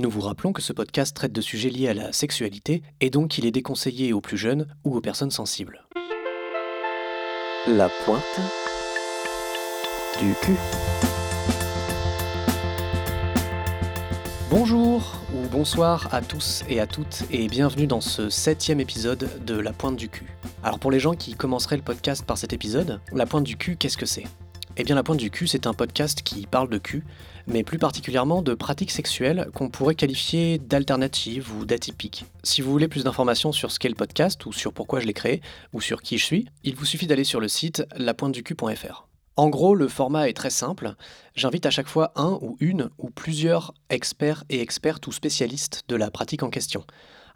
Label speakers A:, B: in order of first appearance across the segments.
A: Nous vous rappelons que ce podcast traite de sujets liés à la sexualité et donc qu'il est déconseillé aux plus jeunes ou aux personnes sensibles. La pointe du cul. Bonjour ou bonsoir à tous et à toutes et bienvenue dans ce septième épisode de La Pointe du cul. Alors pour les gens qui commenceraient le podcast par cet épisode, La Pointe du cul, qu'est-ce que c'est? Eh bien La Pointe du cul, c'est un podcast qui parle de cul, mais plus particulièrement de pratiques sexuelles qu'on pourrait qualifier d'alternatives ou d'atypiques. Si vous voulez plus d'informations sur ce qu'est le podcast ou sur pourquoi je l'ai créé ou sur qui je suis, il vous suffit d'aller sur le site lapointeducul.fr. En gros, le format est très simple. J'invite à chaque fois un ou une ou plusieurs experts et expertes ou spécialistes de la pratique en question.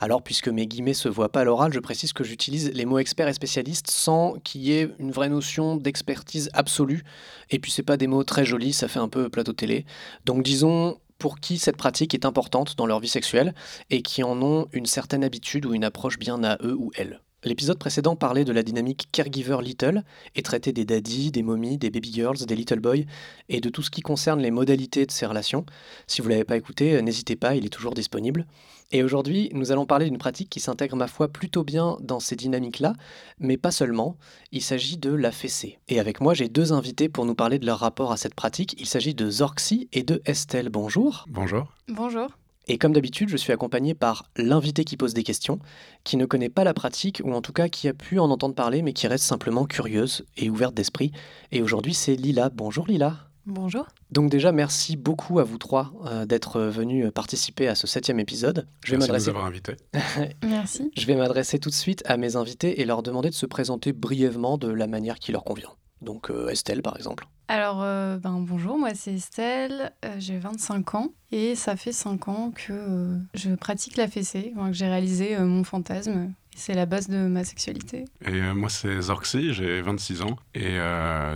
A: Alors, puisque mes guillemets se voient pas à l'oral, je précise que j'utilise les mots experts et spécialistes sans qu'il y ait une vraie notion d'expertise absolue. Et puis, c'est pas des mots très jolis, ça fait un peu plateau télé. Donc, disons pour qui cette pratique est importante dans leur vie sexuelle et qui en ont une certaine habitude ou une approche bien à eux ou elles. L'épisode précédent parlait de la dynamique caregiver little et traitait des daddies, des momies, des baby girls, des little boys et de tout ce qui concerne les modalités de ces relations. Si vous ne l'avez pas écouté, n'hésitez pas, il est toujours disponible. Et aujourd'hui, nous allons parler d'une pratique qui s'intègre ma foi plutôt bien dans ces dynamiques-là, mais pas seulement. Il s'agit de la fessée. Et avec moi, j'ai deux invités pour nous parler de leur rapport à cette pratique. Il s'agit de Zorxy et de Estelle. Bonjour.
B: Bonjour.
C: Bonjour.
A: Et comme d'habitude, je suis accompagné par l'invité qui pose des questions, qui ne connaît pas la pratique, ou en tout cas qui a pu en entendre parler, mais qui reste simplement curieuse et ouverte d'esprit. Et aujourd'hui, c'est Lila. Bonjour Lila.
C: Bonjour.
A: Donc déjà, merci beaucoup à vous trois euh, d'être venus participer à ce septième épisode.
B: Je vais merci de nous avoir invités.
C: merci.
A: Je vais m'adresser tout de suite à mes invités et leur demander de se présenter brièvement de la manière qui leur convient. Donc euh, Estelle, par exemple.
C: Alors, euh, ben, bonjour, moi c'est Estelle, euh, j'ai 25 ans et ça fait 5 ans que je pratique la fessée, que j'ai réalisé mon fantasme. C'est la base de ma sexualité.
B: Et moi c'est Zorxy, j'ai 26 ans et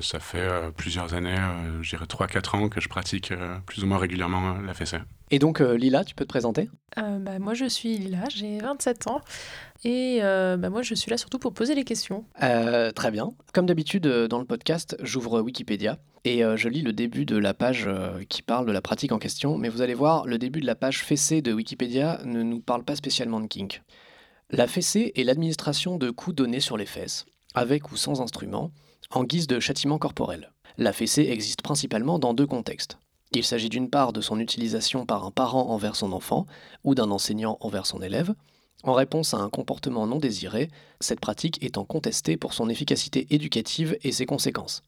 B: ça fait plusieurs années, je dirais 3-4 ans que je pratique plus ou moins régulièrement la fessée.
A: Et donc Lila, tu peux te présenter?
D: Bah, Moi je suis Lila, j'ai 27 ans. Et euh, bah moi, je suis là surtout pour poser les questions.
A: Euh, très bien. Comme d'habitude, euh, dans le podcast, j'ouvre Wikipédia et je lis le début de la page qui parle de la pratique en question. Mais vous allez voir, le début de la page fessée de Wikipédia ne nous parle pas spécialement de kink. La fessée est l'administration de coups donnés sur les fesses, avec ou sans instrument, en guise de châtiment corporel. La fessée existe principalement dans deux contextes. Il s'agit d'une part de son utilisation par un parent envers son enfant ou d'un enseignant envers son élève, en réponse à un comportement non désiré, cette pratique étant contestée pour son efficacité éducative et ses conséquences.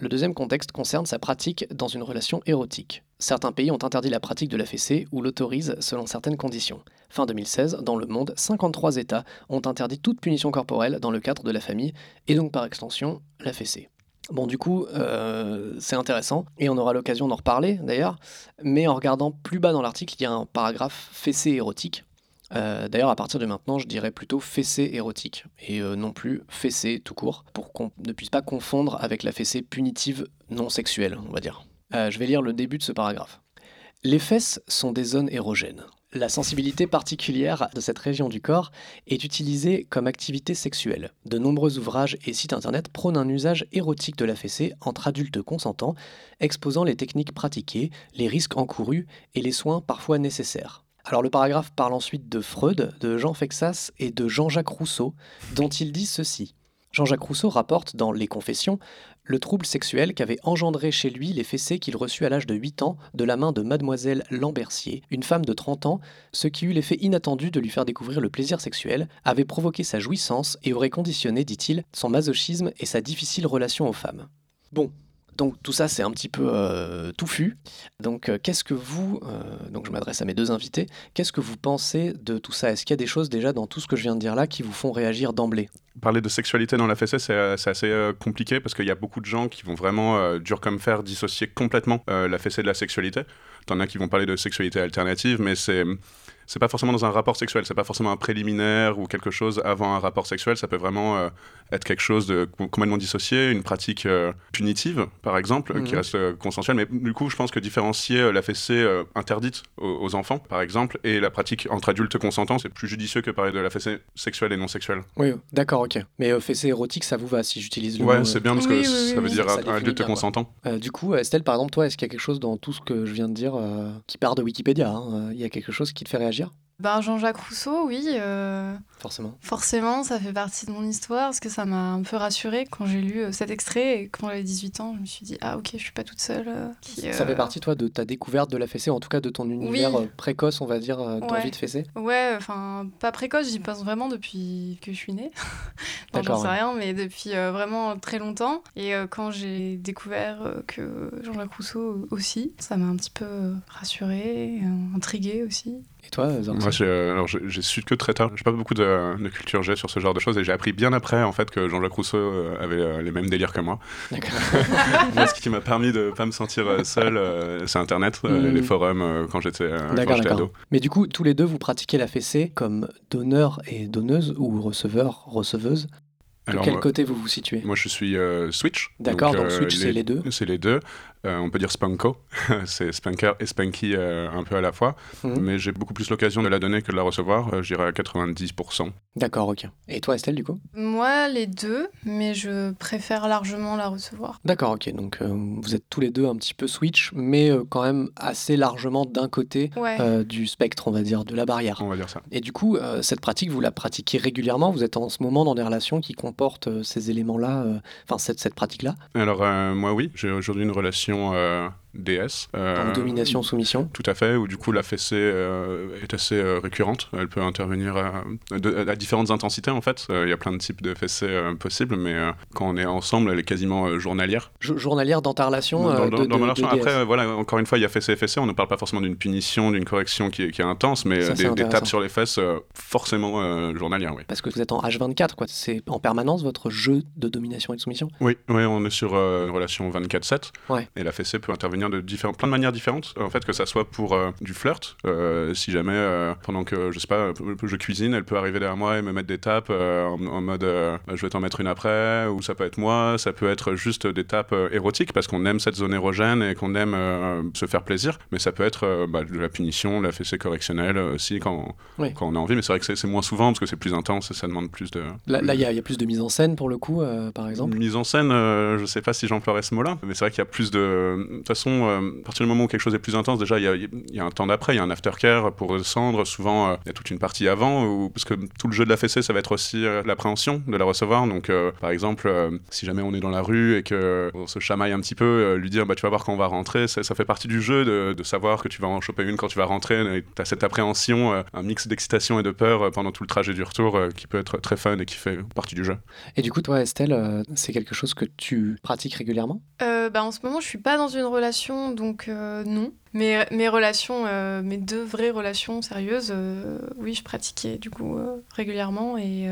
A: Le deuxième contexte concerne sa pratique dans une relation érotique. Certains pays ont interdit la pratique de la fessée ou l'autorisent selon certaines conditions. Fin 2016, dans le monde, 53 États ont interdit toute punition corporelle dans le cadre de la famille et donc par extension la fessée. Bon, du coup, euh, c'est intéressant et on aura l'occasion d'en reparler d'ailleurs. Mais en regardant plus bas dans l'article, il y a un paragraphe fessée érotique euh, d'ailleurs, à partir de maintenant, je dirais plutôt fessée érotique et euh, non plus fessée tout court, pour qu'on ne puisse pas confondre avec la fessée punitive non sexuelle, on va dire. Euh, je vais lire le début de ce paragraphe. Les fesses sont des zones érogènes. La sensibilité particulière de cette région du corps est utilisée comme activité sexuelle. De nombreux ouvrages et sites internet prônent un usage érotique de la fessée entre adultes consentants, exposant les techniques pratiquées, les risques encourus et les soins parfois nécessaires. Alors le paragraphe parle ensuite de Freud, de Jean Fexas et de Jean-Jacques Rousseau, dont il dit ceci. Jean-Jacques Rousseau rapporte dans Les Confessions le trouble sexuel qu'avait engendré chez lui les fessées qu'il reçut à l'âge de 8 ans de la main de mademoiselle Lambercier, une femme de 30 ans, ce qui eut l'effet inattendu de lui faire découvrir le plaisir sexuel, avait provoqué sa jouissance et aurait conditionné, dit-il, son masochisme et sa difficile relation aux femmes. Bon, donc tout ça, c'est un petit peu euh, touffu. Donc euh, qu'est-ce que vous, euh, donc je m'adresse à mes deux invités, qu'est-ce que vous pensez de tout ça? Est-ce qu'il y a des choses déjà dans tout ce que je viens de dire là qui vous font réagir d'emblée?
B: Parler de sexualité dans la fessée, c'est assez compliqué parce qu'il y a beaucoup de gens qui vont vraiment, dur comme fer, dissocier complètement la fessée de la sexualité. T'en as qui vont parler de sexualité alternative, mais c'est c'est pas forcément dans un rapport sexuel, c'est pas forcément un préliminaire ou quelque chose avant un rapport sexuel, ça peut vraiment euh, être quelque chose de complètement dissocié, une pratique euh, punitive, par exemple, qui
A: Mhm.
B: reste euh, consensuelle. Mais du coup, je pense que différencier euh, la fessée euh, interdite aux, aux enfants, par exemple, et la pratique entre adultes consentants, c'est plus judicieux que parler de la fessée sexuelle et non sexuelle.
A: Oui, d'accord, ok. Mais euh, fessée érotique, ça vous va si j'utilise le
B: Ouais,
A: mot,
B: c'est
A: euh,
B: bien parce que
C: Oui, oui,
B: ça
C: oui,
B: veut
C: oui.
B: dire
A: Ça
B: un
A: définit
B: adulte
A: bien,
B: consentant.
A: euh, du coup, Estelle, par exemple, toi, est-ce qu'il y a quelque chose dans tout ce que je viens de dire euh, qui part de Wikipédia hein, Il y a quelque chose qui te fait réagir
C: Ben, Jean-Jacques Rousseau, oui. euh,
A: Forcément.
C: Forcément, ça fait partie de mon histoire parce que ça m'a un peu rassurée quand j'ai lu euh, cet extrait et quand j'avais 18 ans, je me suis dit ah ok, je suis pas toute seule. euh, qui,
A: Ça fait partie, toi, de ta découverte de la fessée, en tout cas de ton univers
C: Oui.
A: précoce, on va dire,
C: Ouais.
A: d'envie de fesser
C: Ouais, enfin pas précoce, j'y pense vraiment depuis que je suis née. non, j'en sais
A: ouais.
C: rien, mais depuis euh, vraiment très longtemps. Et euh, quand j'ai découvert euh, que Jean-Jacques Rousseau aussi, ça m'a un petit peu rassurée, intriguée aussi.
A: Et toi, Zorzi
B: Moi, j'ai, euh, j'ai j'ai su que très tard. J'ai pas beaucoup de, de culture G sur ce genre de choses et j'ai appris bien après en fait que Jean-Jacques Rousseau euh, avait euh, les mêmes délires que moi.
A: D'accord.
B: Moi, ce qui m'a permis de pas me sentir seul, c'est Internet,
A: Mm.
B: les forums quand j'étais ado.
A: Mais du coup, tous les deux, vous pratiquez la fessée comme donneur et donneuse ou receveur, receveuse? De
B: Alors,
A: quel côté vous vous situez?
B: moi, je suis euh, Switch.
A: D'accord, donc
B: euh,
A: Switch, c'est les deux.
B: C'est les deux. Euh, on peut dire Spanko, c'est Spanker et Spanky euh, un peu à la fois,
A: Mhm.
B: mais j'ai beaucoup plus l'occasion de la donner que de la recevoir, euh, je dirais à 90%.
A: D'accord, ok. Et toi, Estelle, du coup?
C: Moi, les deux, mais je préfère largement la recevoir.
A: D'accord, ok. Donc euh, vous êtes tous les deux un petit peu Switch, mais euh, quand même assez largement d'un côté
C: Ouais.
A: euh, du spectre, on va dire, de la barrière.
B: On va dire ça.
A: Et du coup, euh, cette pratique, vous la pratiquez régulièrement? Vous êtes en ce moment dans des relations qui comportent euh, ces éléments-là, euh, enfin cette, cette pratique-là?
B: Alors, euh, moi, oui, j'ai aujourd'hui une relation euh, DS. euh,
A: Donc domination-soumission
B: Tout à fait, où du coup la fessée euh, est assez euh, récurrente. Elle peut intervenir à, différentes intensités en fait. Il y a plein de types de fessées possibles, mais quand on est ensemble, elle est quasiment journalière.
A: Jo- Journalière dans ta relation
B: Dans, dans-
A: de-
B: dans
A: de-
B: ma
A: de
B: relation, après, voilà, encore une fois, il y a fessée et fessée. On ne parle pas forcément d'une punition, d'une correction qui est, qui est intense, mais
A: Ça,
B: des, des tapes sur les fesses, forcément journalières, oui.
A: Parce que vous êtes en H24, quoi. C'est en permanence votre jeu de domination et de soumission?
B: Oui, oui, on est sur une relation 24-7.
A: Ouais.
B: Et la fessée peut intervenir de différents, plein de manières différentes. En fait, que ça soit pour euh, du flirt, euh, si jamais euh, pendant que je sais pas, je cuisine, elle peut arriver derrière moi et me mettre des tapes en, en mode euh, je vais t'en mettre une après, ou ça peut être moi, ça peut être juste des tapes érotiques parce qu'on aime cette zone érogène et qu'on aime se faire plaisir. Mais ça peut être bah, de la punition, de la fessée correctionnelle aussi quand,
A: Oui.
B: quand on a envie. Mais c'est vrai que c'est- moins souvent parce que c'est plus intense et ça demande plus de.
A: Là, il y, a il y a plus de mise en scène pour le coup, par exemple?
B: Mise en scène, je sais pas si j'emploierais ce mot-là, mais c'est vrai qu'il y a plus de. De toute façon, euh, à partir du moment où quelque chose est plus intense, déjà, il y a, il y a un temps d'après, il y a un aftercare pour descendre. Souvent, euh, il y a toute une partie avant, où- parce que tout le jeu de la fessée, ça va être aussi euh, l'appréhension de la recevoir. Donc, euh, par exemple, euh, si jamais on est dans la rue et que on se chamaille un petit peu, euh, lui dire, bah, tu vas voir quand on va rentrer, ça, ça fait partie du jeu de, de savoir que tu vas en choper une quand tu vas rentrer. Tu as cette appréhension, euh, un mix d'excitation et de peur euh, pendant tout le trajet du retour euh, qui peut être très fun et qui fait partie du jeu.
A: Et du coup, toi, Estelle, euh, c'est quelque chose que tu pratiques régulièrement?
C: Euh, bah, en ce moment, je suis pas dans une relation, donc euh, non. Mais mes relations, euh, mes deux vraies relations sérieuses, euh, oui, je pratiquais du coup euh, régulièrement et.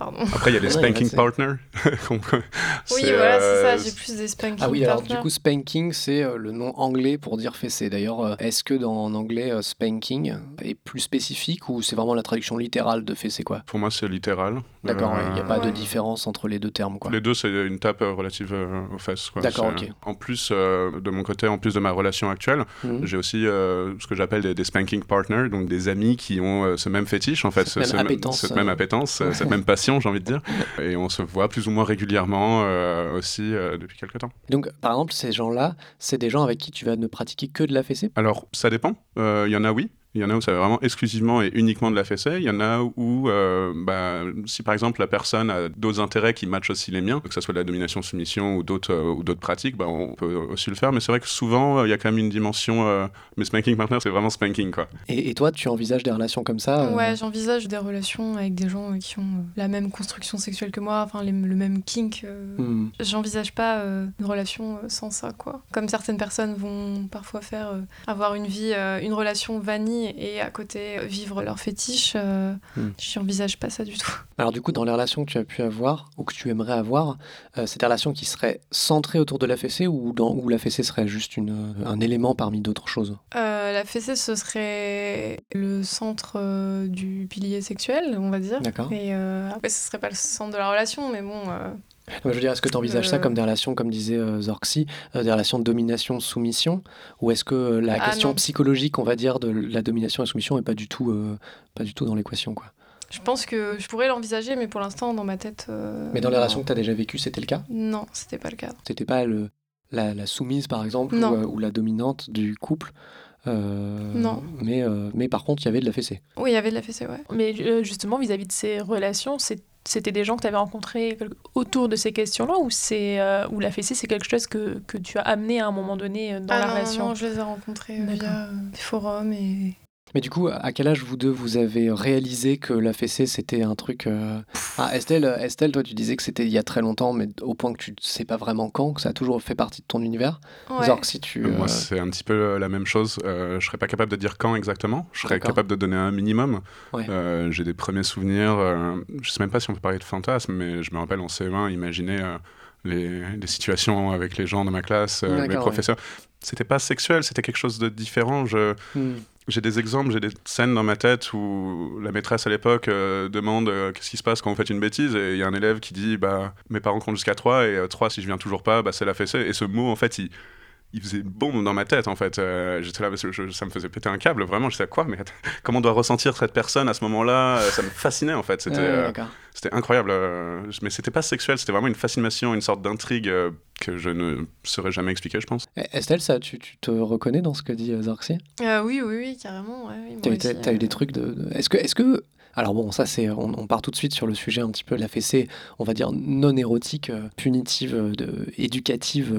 C: Euh, Pardon.
B: Après, il y a les spanking partners.
C: Oui,
B: c'est,
C: voilà, c'est
B: euh,
C: ça, j'ai plus des spanking
A: Ah oui, alors
C: partners.
A: du coup, spanking, c'est euh, le nom anglais pour dire fessé. D'ailleurs, euh, est-ce que dans en anglais, euh, spanking est plus spécifique ou c'est vraiment la traduction littérale de fessé, quoi?
B: Pour moi, c'est littéral.
A: D'accord,
B: Euh,
A: il n'y a pas de différence entre les deux termes, quoi.
B: Les deux, c'est une tape euh, relative euh, aux fesses. quoi.
A: D'accord, ok.
B: En plus, euh, de mon côté, en plus de ma relation actuelle,
A: Mhm.
B: j'ai aussi euh, ce que j'appelle des, des spanking partners, donc des amis qui ont euh, ce même fétiche, en fait,
A: Cette
B: ce-
A: même
B: ce-
A: appétence,
B: cette
A: euh.
B: même appétence, euh, cette même passion, j'ai envie de dire. Et on se voit plus ou moins régulièrement euh, aussi euh, depuis quelques temps.
A: Donc, par exemple, ces gens-là, c'est des gens avec qui tu vas ne pratiquer que de la fessée?
B: Alors, ça dépend. Euh, Il y en a, oui. Il y en a où ça va vraiment exclusivement et uniquement de la fessée. Il y en a où, euh, bah, si par exemple la personne a d'autres intérêts qui matchent aussi les miens, que ce soit de la domination-soumission ou d'autres euh, ou d'autres pratiques, bah, on peut aussi le faire. Mais c'est vrai que souvent, euh, il y a quand même une dimension. euh, mais spanking partner, c'est vraiment spanking, quoi.
A: et, et toi, tu envisages des relations comme ça euh,
C: Ouais, j'envisage des relations avec des gens qui ont la même construction sexuelle que moi, enfin les- le même kink. euh,
A: hmm.
C: J'envisage pas euh, une relation sans ça, quoi. Comme certaines personnes vont parfois faire, euh, avoir une vie, euh, une relation vanille famille et à côté vivre leur fétiche, euh, je n'envisage pas ça du tout.
A: Alors du coup, dans les relations que tu as pu avoir ou que tu aimerais avoir, euh, c'est des relations qui seraient centrées autour de la fessée ou dans, où la fessée serait juste une, euh, un élément parmi d'autres choses?
C: Euh, la fessée, ce serait le centre euh, du pilier sexuel, on va dire.
A: D'accord.
C: Et euh, après, ce serait pas le centre de la relation, mais bon.
A: Je veux dire, est-ce que tu envisages ça
C: Euh.
A: comme des relations, comme disait euh, Zorxy, euh, des relations de domination-soumission Ou est-ce que euh, la
C: Ah,
A: question
C: non.
A: psychologique, on va dire, de la domination et soumission n'est pas du tout, euh, pas du tout dans l'équation quoi?
C: je pense que je pourrais l'envisager, mais pour l'instant, dans ma tête. euh,
A: Mais dans les relations que tu as déjà vécues, c'était le cas?
C: Non, c'était pas le cas.
A: C'était pas le, la, la soumise, par exemple, ou, euh, la dominante du couple euh,
C: Non.
A: Mais, euh, mais par contre, il y avait de la fessée.
C: Oui, il y avait de la fessée, ouais.
D: Mais euh, justement, vis-à-vis de ces relations, c'est- c'était des gens que tu avais rencontrés autour de ces questions-là ou, c'est, euh, ou la fessée, c'est quelque chose que, que tu as amené à un moment donné euh, dans
C: Ah
D: la
C: non,
D: relation?
C: non, je les ai rencontrés euh, via des forums et.
A: Mais du coup, à quel âge vous deux vous avez réalisé que la fessée c'était un truc euh, Ah Estelle, Estelle, toi tu disais que c'était il y a très longtemps, mais au point que tu ne sais pas vraiment quand, que ça a toujours fait partie de ton univers.
C: Ouais.
A: Si tu.
B: Moi,
A: euh,
B: c'est un petit peu euh, la même chose. Euh, je serais pas capable de dire quand exactement. Je serais capable de donner un minimum.
A: Ouais.
B: Euh, J'ai des premiers souvenirs. euh, je sais même pas si on peut parler de fantasmes, mais je me rappelle en CE1 imaginer euh, les, les situations avec les gens de ma classe, euh, mes professeurs. C'était pas sexuel, c'était quelque chose de différent. Je,
A: hmm.
B: J'ai des exemples, j'ai des scènes dans ma tête où la maîtresse à l'époque euh, demande euh, qu'est-ce qui se passe quand vous faites une bêtise et il y a un élève qui dit bah mes parents comptent jusqu'à 3 et 3 si je viens toujours pas bah c'est la fessée. Et ce mot en fait il il faisait bombe dans ma tête en fait. Euh, J'étais là, parce que je- ça me faisait péter un câble, vraiment. Je sais quoi, mais comment doit ressentir cette personne à ce moment-là? Euh, Ça me fascinait en fait. C'était
A: Ouais,
B: euh, c'était incroyable. mais c'était pas sexuel, c'était vraiment une fascination, une sorte d'intrigue que je ne saurais jamais expliquer, je pense.
A: Estelle, ça, tu, tu te reconnais dans ce que dit Zorxy
C: Euh, oui, oui, oui, carrément. Ouais, oui,
A: T'as eu, des trucs de. de- Est-ce que, est-ce que, alors bon, ça c'est, on, on part tout de suite sur le sujet un petit peu la fessée, on va dire non érotique, euh, punitive, euh, de, éducative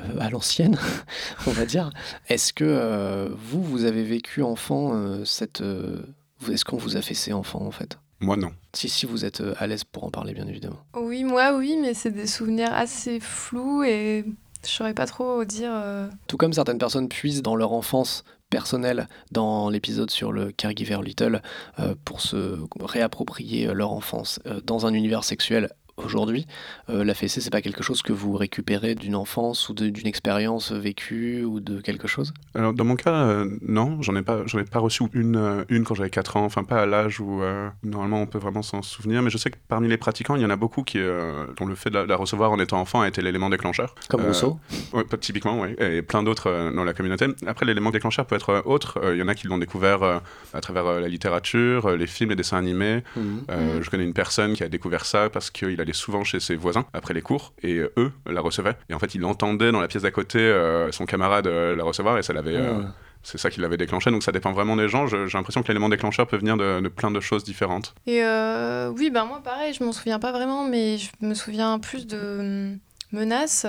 A: euh, à l'ancienne, on va dire. Est-ce que euh, vous, vous avez vécu enfant euh, cette, euh, est-ce qu'on vous a fessé enfant en fait?
B: Moi, non.
A: Si si vous êtes à l'aise pour en parler bien évidemment.
C: Oui, moi, oui, mais c'est des souvenirs assez flous et je saurais pas trop dire. euh,
A: Tout comme certaines personnes puissent dans leur enfance personnelle, dans l'épisode sur le caregiver little, euh, pour se réapproprier leur enfance euh, dans un univers sexuel aujourd'hui, euh, la fessée, c'est pas quelque chose que vous récupérez d'une enfance ou d'une expérience vécue ou de quelque chose?
B: Alors, dans mon cas, euh, non, j'en ai pas, j'en ai pas reçu une, euh, une quand j'avais 4 ans, enfin pas à l'âge où euh, normalement on peut vraiment s'en souvenir, mais je sais que parmi les pratiquants, il y en a beaucoup qui, dont le fait de la, de la recevoir en étant enfant a été l'élément déclencheur.
A: Comme Rousseau
B: Ouais, typiquement, oui, et plein d'autres dans la communauté. Après, l'élément déclencheur peut être autre. Il y en a qui l'ont découvert à travers la littérature, les films, les dessins animés.
A: Mhm.
B: Je connais une personne qui a découvert ça parce qu'il allait souvent chez ses voisins après les cours et euh, eux la recevaient. Et en fait, il entendait dans la pièce d'à côté euh, son camarade euh, la recevoir et ça l'avait. euh,
A: Ah.
B: c'est ça qui l'avait déclenché. Donc ça dépend vraiment des gens. J'ai l'impression que l'élément déclencheur peut venir de, de plein de choses différentes.
C: Et euh, oui, ben moi, pareil, je m'en souviens pas vraiment, mais je me souviens plus de hum, menaces.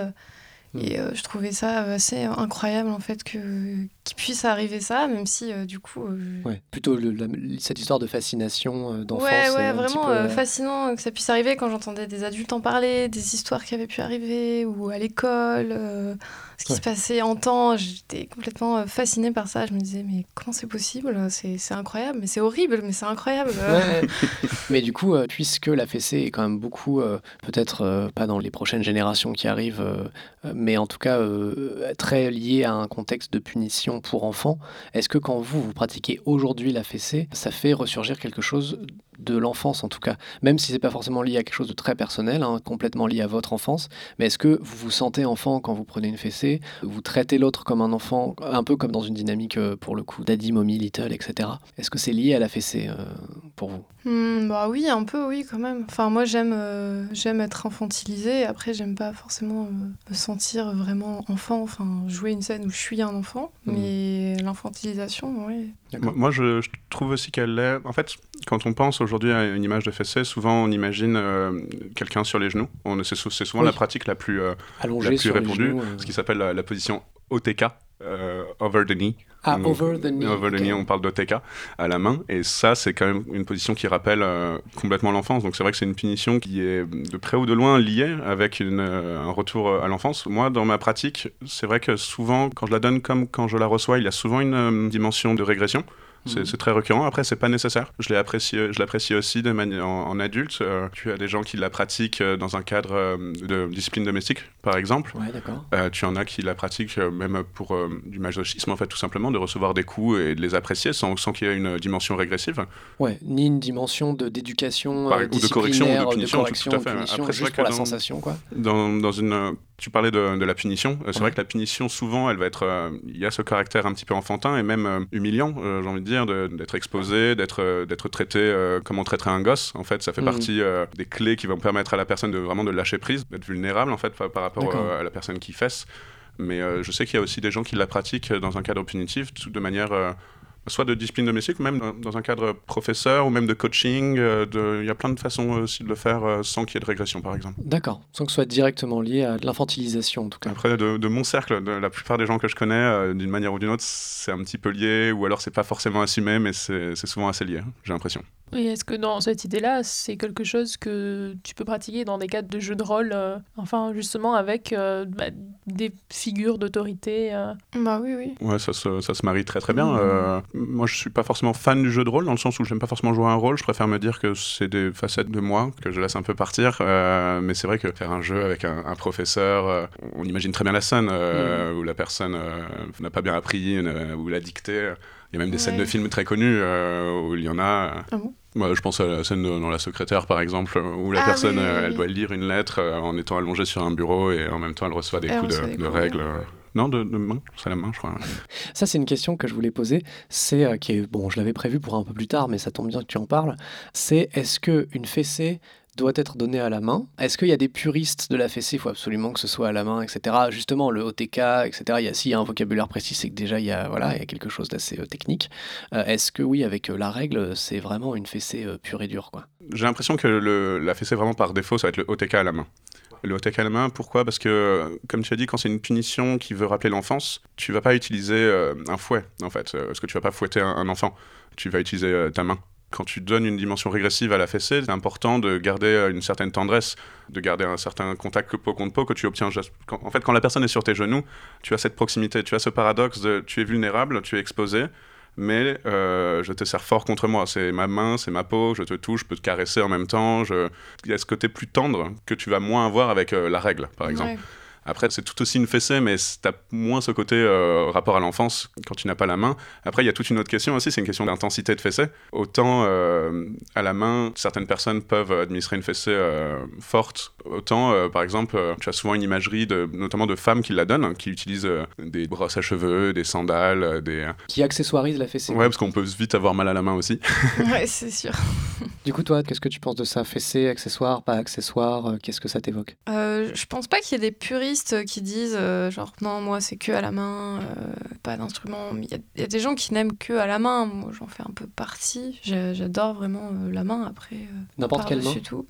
C: Et euh, je trouvais ça assez incroyable, en fait, que qu'il puisse arriver ça, même si, euh, du coup... euh,
A: Ouais, plutôt le- la- cette histoire de fascination euh, d'enfance.
C: Ouais, ouais, vraiment
A: peu,
C: euh,
A: euh,
C: fascinant que ça puisse arriver quand j'entendais des adultes en parler, des histoires qui avaient pu arriver, ou à l'école, ce qui
A: Ouais.
C: se passait en temps. J'étais complètement fascinée par ça. Je me disais, mais comment c'est possible? C'est incroyable, mais c'est horrible, mais c'est incroyable.
A: Ouais. Mais du coup, puisque la fessée est quand même beaucoup, peut-être pas dans les prochaines générations qui arrivent, mais en tout cas très liée à un contexte de punition pour enfants, est-ce que quand vous, vous pratiquez aujourd'hui la fessée, ça fait ressurgir quelque chose de l'enfance en tout cas, même si c'est pas forcément lié à quelque chose de très personnel, hein, complètement lié à votre enfance, mais est-ce que vous vous sentez enfant quand vous prenez une fessée, vous traitez l'autre comme un enfant, un peu comme dans une dynamique euh, pour le coup, daddy, mommy, little, etc. Est-ce que c'est lié à la fessée euh, pour vous?
C: Hmm, bah oui, un peu, oui, quand même. Enfin, moi, j'aime euh, j'aime être infantilisée. Après, j'aime pas forcément euh, me sentir vraiment enfant. Enfin, jouer une scène où je suis un enfant.
A: Mhm.
C: Mais l'infantilisation, oui.
B: Moi, je, je trouve aussi qu'elle est. En fait, quand on pense aujourd'hui à une image de fessée, souvent on imagine euh, quelqu'un sur les genoux. On- C'est c'est souvent
A: Oui.
B: la pratique la plus, euh, la plus répandue,
A: genoux, euh.
B: ce qui s'appelle la, la position OTK. euh, over the knee.
A: Ah, over the knee.
B: Over the knee, on parle d'OTK à la main. Et ça, c'est quand même une position qui rappelle euh, complètement l'enfance. Donc c'est vrai que c'est une punition qui est de près ou de loin liée avec une, euh, un retour à l'enfance. Moi, dans ma pratique, c'est vrai que souvent, quand je la donne comme quand je la reçois, il y a souvent une euh, dimension de régression. C'est
A: Mhm.
B: c'est très récurrent. Après, c'est pas nécessaire. Je l'apprécie je l'apprécie aussi de en, en adulte. Euh, tu as des gens qui la pratiquent euh, dans un cadre euh, de discipline domestique, par exemple.
A: Ouais,
B: tu en as qui la pratiquent même pour du masochisme, en fait, tout simplement, de recevoir des coups et de les apprécier sans, sans qu'il y ait une dimension régressive.
A: Ouais, ni une dimension de d'éducation
B: ou de correction, ou de punition, tout-
A: correction,
B: tout à fait.
A: punition,
B: Après, c'est
A: juste pour la
B: dans-
A: sensation, quoi.
B: Dans, dans une, tu parlais de, de la punition. C'est
A: Ouais.
B: vrai que la punition, souvent, elle va être. euh, Il y a ce caractère un petit peu enfantin et même euh, humiliant, euh, j'ai envie de dire, d'être exposé, d'être euh, d'être traité euh, comme on traiterait un gosse. En fait, ça fait
A: Mhm.
B: partie euh, des clés qui vont permettre à la personne de vraiment de lâcher prise, d'être vulnérable en fait par, rapport euh, à la personne qui fesse. Mais je sais qu'il y a aussi des gens qui la pratiquent dans un cadre punitif, tout- de manière soit de discipline domestique, ou même dans- un cadre professeur, ou même de coaching. euh, de- Il y a plein de façons aussi de le faire euh, sans qu'il y ait de régression, par exemple.
A: D'accord, sans que ce soit directement lié à de l'infantilisation, en tout cas.
B: Après, de, de mon cercle, de la plupart des gens que je connais, euh, d'une manière ou d'une autre, c'est un petit peu lié, ou alors c'est pas forcément assumé, mais c'est souvent assez lié, j'ai l'impression.
D: Et est-ce que dans cette idée-là, c'est quelque chose que tu peux pratiquer dans des cadres de jeux de rôle, euh, enfin justement avec euh, bah, des figures d'autorité euh,
C: Bah oui, oui.
B: Ouais, ça se, ça se marie très très bien. Euh, moi, je suis pas forcément fan du jeu de rôle, dans le sens où j'aime pas forcément jouer un rôle. Je préfère me dire que c'est des facettes de moi que je laisse un peu partir. Euh, mais c'est vrai que faire un jeu avec un, un professeur, euh, on imagine très bien la scène euh, où la personne euh, n'a pas bien appris, ou l'a dicté. Il y a même des scènes de films très connus euh, où il y en a.
C: Ah bon
B: Moi, je pense à la scène de- dans La Secrétaire, par exemple, où la
C: Ah
B: personne,
C: oui, oui,
B: euh,
C: oui,
B: elle doit lire une lettre euh, en étant allongée sur un bureau et en même temps, elle reçoit des
C: Elle
B: coups de,
C: des
B: de
C: coups,
B: règles.
C: ouais.
B: euh. Non, de, de main, c'est la main, je crois.
A: Ça, c'est une question que je voulais poser. C'est euh, qui est bon, je l'avais prévu pour un peu plus tard, mais ça tombe bien que tu en parles. C'est est-ce que une fessée doit être donnée à la main Est-ce qu'il y a des puristes de la fessée? Il faut absolument que ce soit à la main, etc. Justement, le OTK, etc. Il y a s'il y a un vocabulaire précis, c'est que déjà il y a voilà, il y a quelque chose d'assez euh, technique. Euh, est-ce que oui, avec euh, la règle, c'est vraiment une fessée pure et dure,
B: J'ai l'impression que la fessée, vraiment par défaut, ça va être le OTK à la main. Le OTK à la main, pourquoi? Parce que, comme tu as dit, quand c'est une punition qui veut rappeler l'enfance, tu vas pas utiliser un fouet, en fait, parce que tu vas pas fouetter un, enfant. Tu vas utiliser ta main. Quand tu donnes une dimension régressive à la fessée, c'est important de garder euh, une certaine tendresse, de garder un certain contact peau contre peau que tu obtiens. en fait, quand la personne est sur tes genoux, tu as cette proximité, tu as ce paradoxe de tu es vulnérable, tu es exposé, mais euh, je te sers fort contre moi. C'est ma main, c'est ma peau, je te touche, je peux te caresser en même temps. Je... Il y a ce côté plus tendre que tu vas moins avoir avec euh, la règle, par exemple. Après, c'est tout aussi une fessée, mais tu as moins ce côté euh, rapport à l'enfance quand tu n'as pas la main. Après, il y a toute une autre question aussi, c'est une question d'intensité de fessée. Autant euh, à la main, certaines personnes peuvent administrer une fessée euh, forte, autant, euh, par exemple, euh, tu as souvent une imagerie, de, notamment de femmes qui la donnent, qui utilisent euh, des brosses à cheveux, des sandales, euh, des...
A: Qui accessoirise la fessée
B: Ouais, parce qu'on peut vite avoir mal à la main aussi.
C: ouais, c'est sûr.
A: Du coup, toi, qu'est-ce que tu penses de ça? Fessée, accessoire, pas accessoire euh, Qu'est-ce que ça t'évoque?
C: Euh, je pense pas qu'il y ait des puristes qui disent euh, genre non moi c'est que à la main, euh, pas d'instrument. Mais Il y, a- il y a des gens qui n'aiment que à la main. Moi j'en fais un peu partie. J'adore vraiment euh, la main après. euh,
A: N'importe quelle main
C: tout.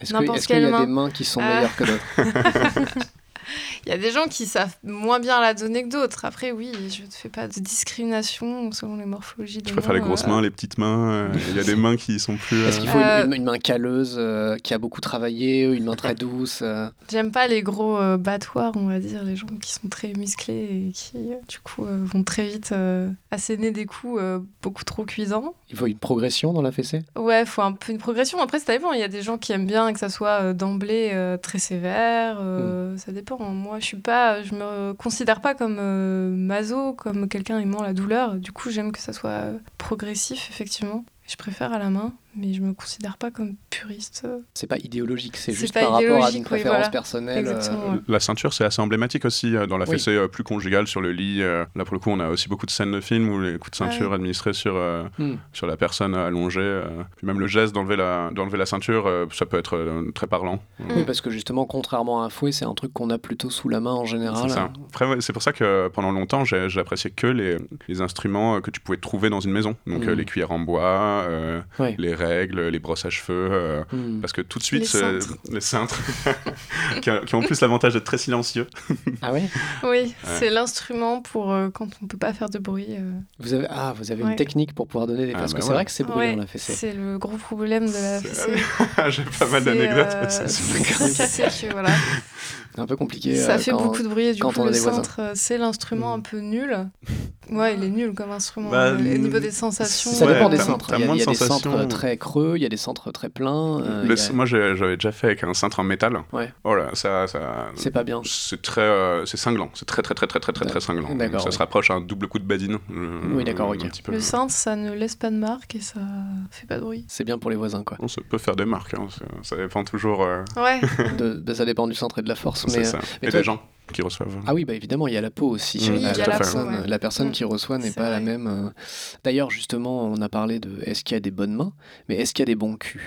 A: Est-ce qu'il y a
C: main.
A: des mains qui sont
C: Euh.
A: meilleures que d'autres?
C: Il y a des gens qui savent moins bien la donner que d'autres. Après oui, je ne fais pas de discrimination selon les morphologies.
B: Je préfère les grosses mains, les petites mains. euh, Il y a des mains qui sont plus...
A: Est-ce
B: euh,
A: qu'il faut une-
C: Euh,
A: une, une main calleuse euh, qui a beaucoup travaillé, une main très douce euh,
C: J'aime pas les gros euh, battoirs, on va dire, les gens qui sont très musclés et qui, euh, du coup, euh, vont très vite euh, asséner des coups euh, beaucoup trop cuisants.
A: Il faut une progression dans la fessée?
C: Ouais, faut un peu une progression. Après, ça dépend. Il y a des gens qui aiment bien que ça soit euh, d'emblée euh, très sévère. euh, Ça dépend. Moi, je suis pas, je me considère pas comme euh, maso, comme quelqu'un aimant la douleur. Du coup, j'aime que ça soit euh, progressif, effectivement. Je préfère à la main, mais je me considère pas comme puriste.
A: C'est pas idéologique, c'est juste
C: pas
A: par rapport à une
C: oui,
A: préférence
C: voilà.
A: personnelle. euh.
B: La ceinture, c'est assez emblématique aussi euh, dans la
A: Oui.
B: fessée euh, plus conjugale sur le lit. euh, là, pour le coup, on a aussi beaucoup de scènes de films où les coups de
C: Ah
B: ceinture
C: oui.
B: administrés sur, euh,
A: Hmm.
B: sur la personne allongée. euh, puis même le geste d'enlever la, d'enlever la ceinture, euh, ça peut être euh, très parlant.
A: Oui, parce que justement, contrairement à un fouet, c'est un truc qu'on a plutôt sous la main en général.
B: C'est ça. Après, ouais, c'est pour ça que pendant longtemps, j'ai apprécié que les, les instruments que tu pouvais trouver dans une maison. Donc, euh, les cuillères en bois, euh, les règles, les brosses à cheveux, euh,
A: Hmm.
B: parce que tout de suite,
C: Les
B: c'est-
C: cintres.
B: les cintres, qui, ont- qui ont en plus l'avantage d'être très silencieux.
A: Ah oui
C: Oui, c'est l'instrument pour euh, quand on peut pas faire de bruit. euh.
A: vous avez, Ah, vous avez une
C: Ouais.
A: technique pour pouvoir donner des
B: Ah,
A: Parce
B: bah
A: que c'est
B: ouais.
A: vrai que c'est bruyant
C: Ouais,
A: la fessée.
C: c'est le gros problème de la
B: C'est-
C: fessée.
B: J'ai pas mal
C: C'est,
B: d'anecdotes.
C: euh,
B: c'est
C: c'est voilà,
A: C'est un peu compliqué.
C: ça
A: euh,
C: fait
A: quand-
C: beaucoup de bruit et du
A: quand
C: coup le cintre euh, c'est l'instrument un peu nul. Ouais, il est nul comme instrument.
B: Bah,
C: euh, au niveau des sensations.
A: Ça
B: Ouais,
A: dépend des centres. Il y a, des centres
B: sensations.
A: Très creux, il y a des centres très pleins. euh,
B: Le-
A: a-
B: Moi, j'avais déjà fait avec un cintre en métal.
A: Ouais.
B: Oh là, ça, ça,
A: C'est pas bien.
B: c'est très, euh, c'est cinglant. C'est très, très, très, très, très, très, très cinglant. Ça
A: oui.
B: se rapproche à un double coup de badine. euh,
A: Oui, d'accord, ok.
B: peu.
C: Le cintre, ça ne laisse pas de marque et ça fait pas de bruit.
A: C'est bien pour les voisins, quoi.
B: Bon, ça peut faire des marques. hein, ça, dépend toujours. euh,
C: Ouais.
A: De- de- ça dépend du centre et de la force. Mais,
B: ça.
A: mais
B: Et
A: toi-
B: des gens qui reçoivent.
A: Ah oui, bah évidemment, il y a la peau aussi.
B: Oui, y
A: la,
B: a la peau,
A: personne,
C: ouais.
A: la personne
C: Mm.
A: qui reçoit n'est pas la même. euh. D'ailleurs, justement, on a parlé de est-ce qu'il y a des bonnes mains, mais est-ce qu'il y a des bons culs?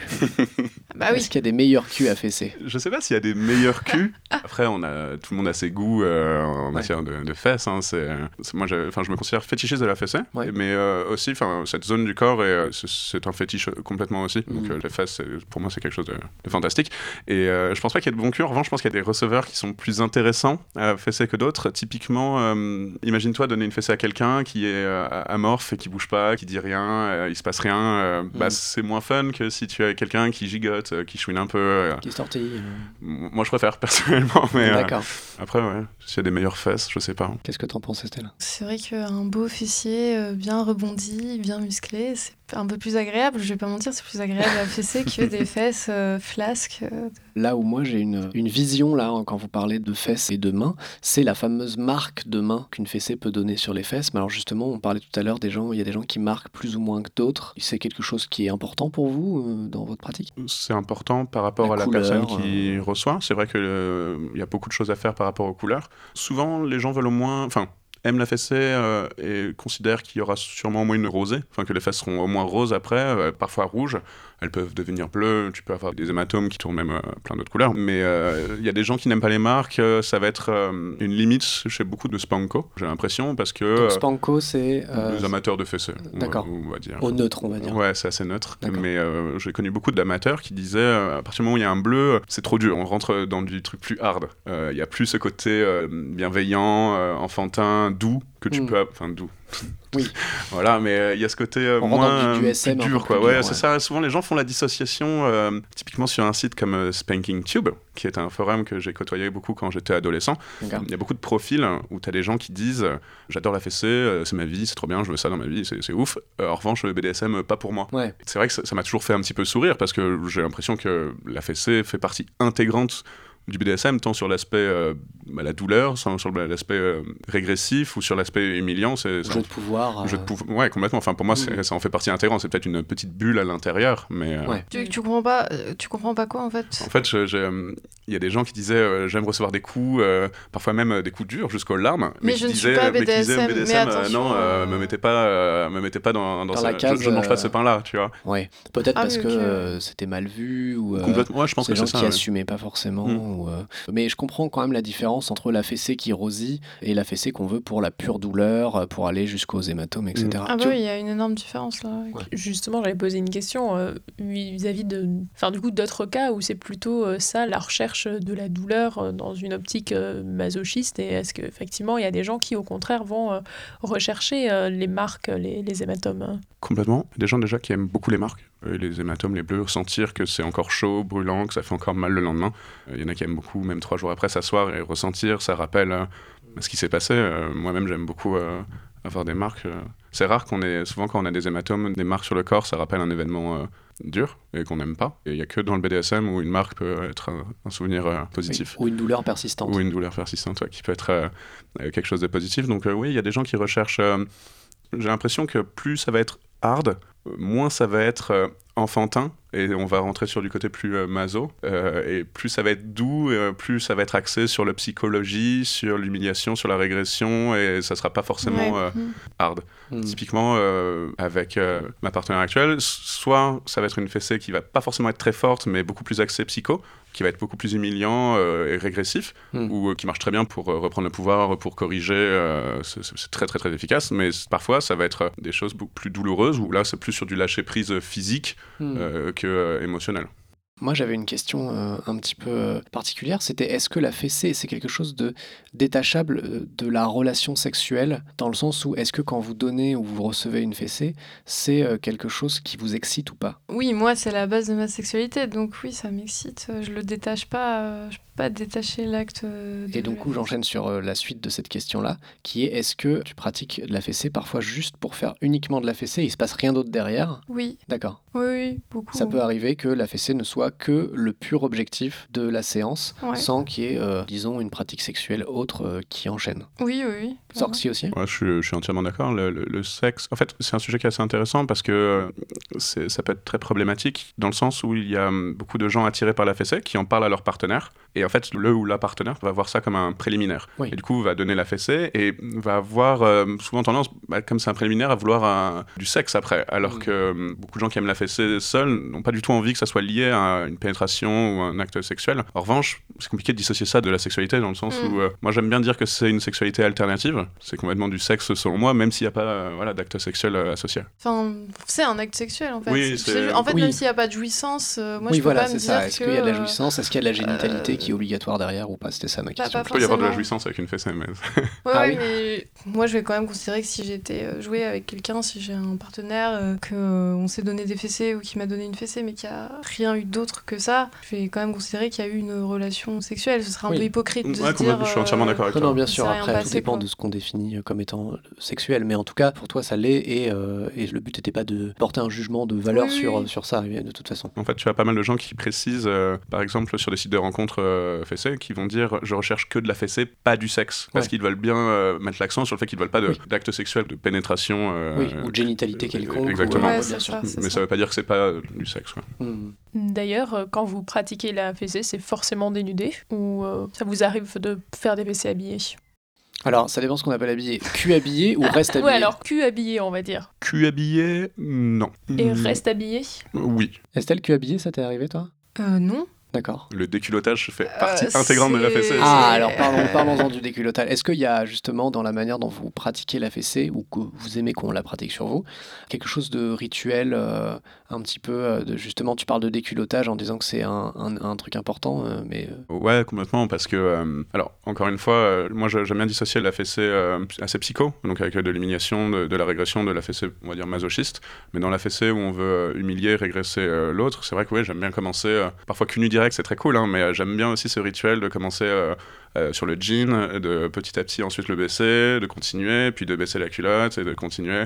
C: Bah oui.
A: Est-ce qu'il y a des meilleurs culs à fesser?
B: Je sais pas s'il y a des meilleurs culs. Après, on a, tout le monde a ses goûts euh, en matière de, de fesses. hein, c'est, moi, je me considère fétichiste de la fessée,
A: Ouais.
B: mais euh, aussi, enfin, cette zone du corps, est, c'est, un fétiche complètement aussi. Donc,
A: Mhm.
B: euh, les fesses, pour moi, c'est quelque chose de, de fantastique. Et euh, je pense pas qu'il y ait de bons culs. En revanche, je pense qu'il y a des receveurs qui sont plus intéressants à fesser que d'autres. Typiquement, euh, imagine-toi donner une fessée à quelqu'un qui est euh, amorphe et qui bouge pas, qui dit rien, euh, il se passe rien. euh, bah, c'est moins fun que si tu as quelqu'un qui gigote, euh, qui chouine un peu. euh,
A: Qui euh.
B: moi, je préfère personnellement, mais euh,
A: D'accord.
B: après, ouais, s'il y a des meilleures fesses, je sais pas.
A: Qu'est-ce que t'en penses, Estelle?
C: C'est vrai qu'un beau fessier euh, bien rebondi, bien musclé, c'est un peu plus agréable. Je vais pas mentir, c'est plus agréable à fesser que des fesses euh, flasques. euh.
A: Là où moi j'ai une, une vision, là, quand vous parlez de fesses et de mains, c'est la fameuse marque de main qu'une fessée peut donner sur les fesses. Mais alors justement, on parlait tout à l'heure des gens, il y a des gens qui marquent plus ou moins que d'autres. C'est quelque chose qui est important pour vous euh, dans votre pratique?
B: C'est important par rapport
A: La
B: à la personne qui
A: euh.
B: reçoit. C'est vrai qu'il y a beaucoup de choses à faire par rapport aux couleurs. Souvent, les gens veulent au moins. Enfin, aiment la fessée euh, et considèrent qu'il y aura sûrement au moins une rosée, enfin que les fesses seront au moins roses après, euh, parfois rouges. Elles peuvent devenir bleues, tu peux avoir des hématomes qui tournent même euh, plein d'autres couleurs. Mais euh, il y a des gens qui n'aiment pas les marques, euh, ça va être une limite chez beaucoup de spanko, j'ai l'impression, parce que
A: Donc Spanko, c'est
B: les amateurs de on va-
A: D'accord.
B: on va dire.
A: au neutre, on va dire.
B: Ouais, c'est assez neutre. Mais j'ai connu beaucoup d'amateurs qui disaient à partir du moment où il y a un bleu, c'est trop dur. On rentre dans du truc plus hard. Il y a plus ce côté bienveillant, enfantin, doux que tu
A: Mm.
B: peux. Enfin, doux.
A: Oui.
B: voilà, mais euh, il y a ce côté euh, moins
A: du- du
B: euh, dur, quoi. ouais,
A: dur,
B: c'est
A: ouais.
B: ça. Souvent, les gens font la dissociation, euh, typiquement sur un site comme euh, Spanking Tube, qui est un forum que j'ai côtoyé beaucoup quand j'étais adolescent. Il y a beaucoup de profils où tu as des gens qui disent euh, J'adore la fessée, euh, c'est ma vie, c'est trop bien, je veux ça dans ma vie, c'est ouf. Euh, en revanche, le BDSM, euh, pas pour moi.
A: Ouais.
B: C'est vrai que ça m'a toujours fait un petit peu sourire parce que j'ai l'impression que la fessée fait partie intégrante du BDSM, tant sur l'aspect euh, bah, la douleur, sur l'aspect euh, régressif ou sur l'aspect humiliant. C'est c'est
A: Jeu de pouvoir.
B: jeu de
A: euh.
B: Ouais, complètement. Enfin, pour moi, c'est-
A: Mm.
B: ça en fait partie intégrante. C'est peut-être une petite bulle à l'intérieur, mais. euh,
A: Ouais.
C: Tu, tu comprends pas, tu comprends pas quoi en fait?
B: En fait, il y a des gens qui disaient euh, j'aime recevoir des coups, euh, parfois même des coups durs jusqu'aux larmes,
C: Mais je ne suis
B: disaient,
C: pas
B: mais qui disaient,
C: BDSM, mais
B: euh,
C: attention,
B: non, euh,
C: euh,
B: me mettez pas, euh, me mettez pas dans, dans,
A: Dans la case,
B: je, je ne mange pas ce pain-là, tu vois.
A: Ouais. Peut-être
C: Ah
A: parce
C: oui,
A: que euh, c'était mal vu ou.
B: Complètement. Ouais, je pense que c'est ça.
A: qui
B: ouais.
A: assumaient pas forcément.
B: Mm.
A: Ou, euh, Mais je comprends quand même la différence entre la fessée qui rosille et la fessée qu'on veut pour la pure douleur, euh, pour aller jusqu'aux hématomes, etc.
C: Ah
A: Tu-
C: bah oui, il y a une énorme différence là.
A: Ouais.
D: Justement, j'avais posé une question euh, vis-à-vis de, enfin du coup d'autres cas où c'est plutôt euh, ça, la recherche de la douleur euh, dans une optique euh, masochiste. Et est-ce qu'effectivement il y a des gens qui au contraire vont euh, rechercher euh, les marques, les, les hématomes hein?
B: Complètement. Des gens déjà qui aiment beaucoup les marques, les hématomes, les bleus, sentir que c'est encore chaud, brûlant, que ça fait encore mal le lendemain. Euh, Il y en a qui aiment beaucoup, même trois jours après, s'asseoir et ressentir, ça rappelle euh, ce qui s'est passé. Euh, Moi-même, j'aime beaucoup euh, avoir des marques. euh. C'est rare qu'on ait, souvent quand on a des hématomes, des marques sur le corps, ça rappelle un événement euh, dur et qu'on n'aime pas. Et il n'y a que dans le BDSM où une marque peut être un, un souvenir euh,
A: Oui,
B: positif.
A: Ou une douleur persistante.
B: Ou une douleur persistante, ouais, qui peut être euh, euh, quelque chose de positif. Donc euh, oui, il y a des gens qui recherchent... euh, J'ai l'impression que plus ça va être hard, moins ça va être euh, enfantin, et on va rentrer sur du côté plus euh, maso, euh, et plus ça va être doux, euh, plus ça va être axé sur la psychologie, sur l'humiliation, sur la régression, et ça sera pas forcément
C: Ouais.
B: euh,
C: Mm.
B: hard.
A: Mm.
B: Typiquement, euh, avec euh, ma partenaire actuelle, soit ça va être une fessée qui va pas forcément être très forte, mais beaucoup plus axée psycho. Qui va être beaucoup plus humiliant et régressif,
A: Hmm.
B: ou qui marche très bien pour reprendre le pouvoir, pour corriger. c'est très très très efficace, mais parfois ça va être des choses beaucoup plus douloureuses, où là c'est plus sur du lâcher prise physique
A: Hmm.
B: que émotionnel.
A: Moi, j'avais une question euh, un petit peu euh, particulière. C'était est-ce que la fessée, c'est quelque chose de détachable euh, de la relation sexuelle, dans le sens où est-ce que quand vous donnez ou vous recevez une fessée, c'est quelque chose qui vous excite ou pas?
C: Oui, moi, c'est la base de ma sexualité, donc oui, ça m'excite. Je le détache pas. Je peux pas détacher l'acte.
A: Et donc, j'enchaîne sur la suite de cette question-là, qui est est-ce que tu pratiques de la fessée parfois juste pour faire uniquement de la fessée, il se passe rien d'autre derrière?
C: Oui,
A: D'accord.
C: Oui, oui, beaucoup.
A: Ça peut arriver que la fessée ne soit que le pur objectif de la séance,
C: Ouais.
A: sans qu'il y ait, euh, disons, une pratique sexuelle autre euh, qui enchaîne.
C: Oui, oui, oui.
A: Sorci aussi
B: Ouais, je, suis, je suis entièrement d'accord. Le, le- le sexe, en fait, c'est un sujet qui est assez intéressant parce que euh, ça peut être très problématique dans le sens où il y a hum, beaucoup de gens attirés par la fessée qui en parlent à leur partenaire. Et en fait, le ou la partenaire va voir ça comme un préliminaire.
A: Oui.
B: Et du coup, va donner la fessée et va avoir euh, souvent tendance, bah, comme c'est un préliminaire, à vouloir un- du sexe après. Alors que hum, beaucoup de gens qui aiment la fessée seule n'ont pas du tout envie que ça soit lié à une pénétration ou un acte sexuel. En revanche, c'est compliqué de dissocier ça de la sexualité dans le sens
C: Mm.
B: où euh, moi j'aime bien dire que c'est une sexualité alternative. C'est complètement du sexe selon moi, même s'il n'y a pas euh, voilà, d'acte sexuel euh, associé.
C: Enfin, c'est un acte sexuel en fait.
B: Oui,
C: En fait,
A: Oui.
C: même s'il n'y a pas de jouissance, euh, moi
A: oui,
C: je peux
A: voilà,
C: pas
A: c'est
C: me
A: ça.
C: dire
A: Est-ce qu'il y a de la jouissance? Est-ce qu'il y a de la génitalité
C: euh,
A: qui est obligatoire derrière ou pas? C'était ça ma question.
C: pas
B: Il peut y avoir de la jouissance avec une fessée, mais
C: Ouais,
A: Ah oui.
C: mais moi je vais quand même considérer que si j'étais euh, joué avec quelqu'un, si j'ai un partenaire, euh, que euh, on s'est donné des fessées ou qui m'a donné une fessée, mais qu'il n'y a rien eu d'autre que ça, je vais quand même considérer qu'il y a eu une relation sexuelle. Ce serait un
A: Oui.
C: peu hypocrite de
B: Ouais,
C: se
B: complètement,
C: dire.
B: je suis entièrement
C: euh,
B: d'accord avec
A: Non,
B: toi.
A: non, bien sûr. Après, tout dépend
C: quoi.
A: de ce qu'on définit comme étant euh, sexuel. Mais en tout cas, pour toi, ça l'est. Et, euh, et le but n'était pas de porter un jugement de valeur
C: Oui,
A: sur,
C: oui.
A: sur ça, de toute façon.
B: En fait, tu as pas mal de gens qui précisent, euh, par exemple, sur des sites de rencontres euh, fessées, qui vont dire je recherche que de la fessée, pas du sexe. Parce
A: Ouais.
B: qu'ils veulent bien euh, mettre l'accent sur le fait qu'ils veulent pas de-
A: Oui.
B: d'acte sexuel, de pénétration. euh,
A: oui, ou de génitalité
B: euh,
A: quelconque.
B: exactement.
A: euh,
C: Ouais, ça,
B: Mais
C: ça.
B: ça veut pas dire que c'est pas euh, du sexe.
A: Hmm.
D: D'ailleurs, euh, quand vous pratiquez la fessée, c'est forcément dénudé ou euh, ça vous arrive de faire des WC habillés
A: Alors, ça dépend ce qu'on appelle habillé. Cul habillé ou reste habillé?
D: Ouais, alors cul habillé, on va dire.
B: Cul habillé Non.
D: Et
B: Mm,
D: reste habillé?
B: Oui.
A: Estelle, cul habillé, ça t'est arrivé, toi?
C: Euh, non.
A: D'accord.
B: Le déculottage fait partie
C: Euh,
B: intégrante de la fessée.
A: Ah, alors parlons, parlons-en du déculottage. Est-ce qu'il y a justement dans la manière dont vous pratiquez la fessée, ou que vous aimez qu'on la pratique sur vous, quelque chose de rituel, euh, un petit peu, euh, de, justement, tu parles de déculottage en disant que c'est un, un- un truc important, euh, mais
B: Ouais, complètement, parce que, euh, alors, encore une fois, euh, moi j'aime bien dissocier la fessée euh, assez psycho, donc avec de l'humiliation, de, de la régression, de la fessée, on va dire, masochiste, mais dans la fessée où on veut euh, humilier, régresser euh, l'autre, c'est vrai que oui, j'aime bien commencer, euh, parfois cul nu direct, c'est très cool, hein, mais euh, j'aime bien aussi ce rituel de commencer euh, euh, sur le jean, de petit à petit ensuite le baisser, de continuer, puis de baisser la culotte et de continuer.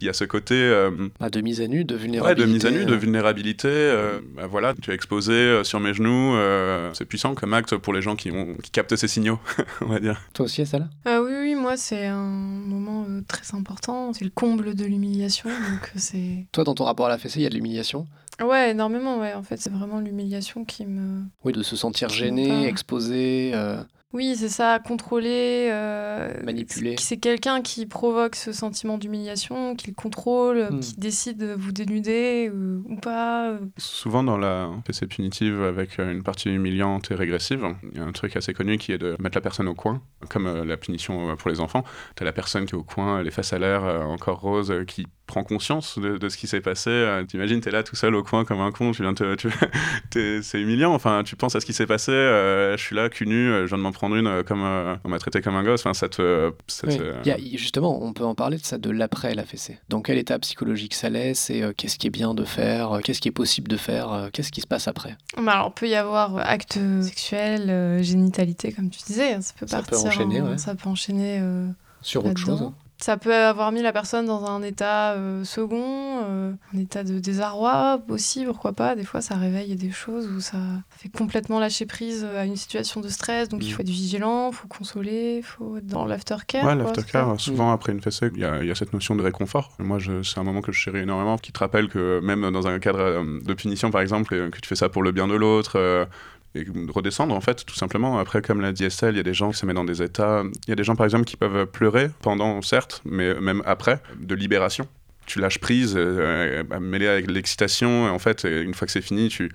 B: Il y a ce côté... euh,
A: bah, de mise à nu, de
B: Ouais,
A: vulnérabilité.
B: de mise à nu, de vulnérabilité. euh, bah voilà, tu es exposé euh, sur mes genoux. euh, c'est puissant comme acte pour les gens qui, ont, qui captent ces signaux, on va dire.
A: Toi aussi, Estelle
C: Euh, oui, oui, moi c'est un moment euh, très important. C'est le comble de l'humiliation, donc c'est.
A: Toi, dans ton rapport à la fessée, il y a de l'humiliation?
C: Ouais, énormément, ouais. En fait, c'est vraiment l'humiliation qui me.
A: Oui, de se sentir gêné, exposé. euh,
C: Oui, c'est ça, contrôler. euh,
A: Manipuler.
C: c'est- C'est quelqu'un qui provoque ce sentiment d'humiliation, qui le contrôle,
A: Hmm.
C: qui décide de vous dénuder euh, ou pas. euh.
B: Souvent dans la fessée punitive avec une partie humiliante et régressive, il y a un truc assez connu qui est de mettre la personne au coin, comme euh, la punition pour les enfants. Tu as la personne qui est au coin, les faces à l'air, euh, encore rose, euh, qui prend conscience de, de ce qui s'est passé. Euh, T'imagines, t'es là tout seul au coin comme un con, tu viens te, tu- t'es- c'est humiliant. Enfin, tu penses à ce qui s'est passé. euh, je suis là, cul nu, euh, je viens de m'en prendre une, euh, comme euh, on m'a traité comme un gosse. Enfin, ça te, ça
A: Oui.
B: te-
A: Il y a- justement, on peut en parler de ça, de l'après la fessée. Dans quel état psychologique ça laisse et euh, qu'est-ce qui est bien de faire, euh, qu'est-ce qui est possible de faire, euh, qu'est-ce qui se passe après?
C: Bah, alors, peut y avoir acte sexuel, euh, génitalité, comme tu disais. hein, Ça peut
A: Ça peut
C: partir.
A: enchaîner,
C: en-
A: ouais.
C: Ça peut enchaîner. euh,
A: Sur autre chose
C: Ça peut avoir mis la personne dans un état euh, second, euh, un état de désarroi aussi, pourquoi pas. Des fois, ça réveille des choses où ça fait complètement lâcher prise à une situation de stress. Donc, il
B: Mm.
C: faut être vigilant, il faut consoler, il faut être dans l'aftercare.
B: Ouais, l'aftercare, souvent après une fessée, il y, y a cette notion de réconfort. Moi, c'est un moment que je chéris énormément, qui te rappelle que même dans un cadre euh, de punition, par exemple, que tu fais ça pour le bien de l'autre, et de redescendre, en fait, tout simplement. Après, comme l'a dit Estelle, il y a des gens qui se mettent dans des états... Il y a des gens, par exemple, qui peuvent pleurer pendant, certes, mais même après, de libération. Tu lâches prise, euh, mêlé avec l'excitation, en fait, une fois que c'est fini, tu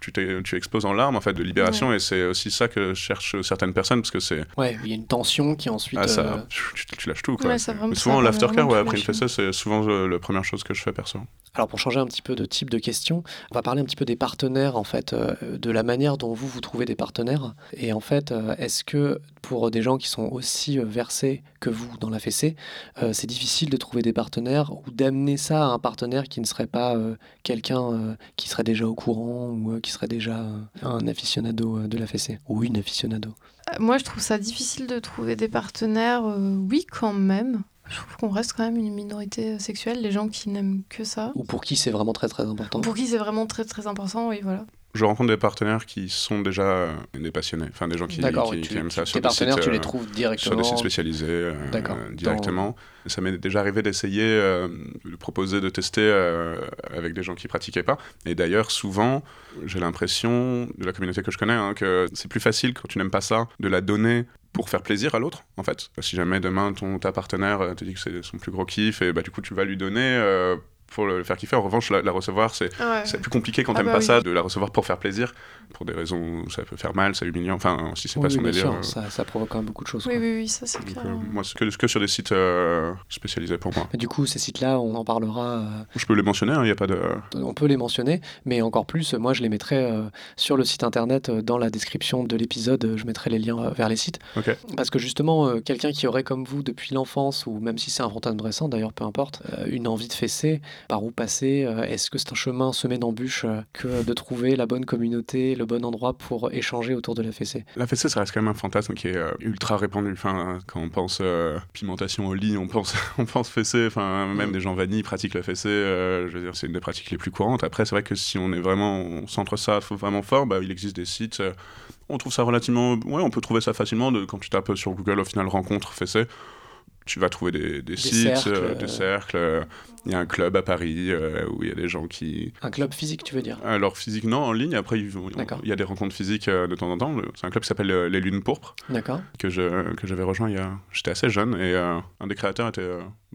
B: tu, t'es- tu exploses en larmes en fait de libération et c'est aussi ça que cherchent certaines personnes parce que c'est
A: Ouais, il y a une tension qui ensuite.
B: ah, ça,
A: euh,
B: tu, tu lâches tout quoi.
C: Ouais, ça
B: mais souvent l'aftercare ouais, après une fessée c'est souvent euh, la première chose que je fais perso.
A: Alors pour changer un petit peu de type de question, on va parler un petit peu des partenaires en fait, euh, de la manière dont vous vous trouvez des partenaires. Et en fait, euh, est-ce que pour des gens qui sont aussi versés que vous dans la fessée, euh, c'est difficile de trouver des partenaires ou d'amener ça à un partenaire qui ne serait pas euh, quelqu'un euh, qui serait déjà au courant ou euh, qui serait déjà un aficionado de la fessée ou une aficionado
C: Moi, je trouve ça difficile de trouver des partenaires. oui, quand même. Je trouve qu'on reste quand même une minorité sexuelle, les gens qui n'aiment que ça.
A: ou pour qui c'est vraiment très très important.
C: Pour qui c'est vraiment très très important, oui, voilà.
B: Je rencontre des partenaires qui sont déjà euh, des passionnés, enfin des gens qui, aiment ça
A: tes
B: sur des
A: partenaires,
B: sites,
A: tu les
B: euh,
A: trouves
B: sur
A: directement.
B: des sites spécialisés euh, directement. Ça m'est déjà arrivé d'essayer euh, de proposer de tester avec des gens qui pratiquaient pas. Et d'ailleurs, souvent, j'ai l'impression de la communauté que je connais hein, que c'est plus facile quand tu n'aimes pas ça de la donner pour faire plaisir à l'autre, en fait. Si jamais demain ton ta partenaire te dit que c'est son plus gros kiff, et bah du coup tu vas lui donner euh, pour le faire kiffer. En revanche, la, la recevoir, c'est
C: Ouais.
B: c'est plus compliqué quand
C: Ah
B: t'aimes
C: bah
B: pas
C: oui.
B: ça de la recevoir pour faire plaisir, pour des raisons où ça peut faire mal, c'est humiliant. Enfin, si c'est
A: Oui,
B: pas
A: oui,
B: son délire. euh,
A: ça, ça provoque quand même beaucoup de choses.
C: Oui,
A: quoi.
C: oui, oui, ça c'est clair.
B: euh, moi, c'est que, que sur des sites euh, spécialisés pour moi.
A: Mais Du coup, ces sites-là, on en parlera. euh,
B: Je peux les mentionner, il n'y a pas de.
A: on peut les mentionner, mais encore plus, moi, je les mettrai euh, sur le site internet, euh, dans la description de l'épisode. Je mettrai les liens euh, vers les sites. Parce que justement, euh, quelqu'un qui aurait comme vous depuis l'enfance, ou même si c'est un fantasme récent, d'ailleurs, peu importe, euh, une envie de fesser, par où passer euh, Est-ce que c'est un chemin semé d'embûches euh, que de trouver la bonne communauté, le bon endroit pour échanger autour de la fessée?
B: La fessée, ça reste quand même un fantasme qui est euh, ultra répandu. Enfin, quand on pense euh, pimentation au lit, on pense, on pense fessée. Enfin, même
A: Mm.
B: des gens vanille pratiquent la fessée. euh, je veux dire, c'est une des pratiques les plus courantes. Après, c'est vrai que si on est vraiment, on centre ça vraiment fort, bah, il existe des sites. euh, on trouve ça relativement. Ouais, on peut trouver ça facilement. De, quand tu tapes sur Google, au final, rencontre fessée, tu vas trouver des, des sites,
A: cercles,
B: euh. des cercles. Il y a un club à Paris euh, où il y a des gens qui,
A: Un club physique, tu veux dire?
B: Alors physique non, en ligne. Après, ils vont-
A: D'accord.
B: il y a des rencontres physiques euh, de temps en temps. C'est un club qui s'appelle euh, les Lunes Pourpres
A: D'accord.
B: que je que j'avais rejoint il y a. J'étais assez jeune et un des créateurs était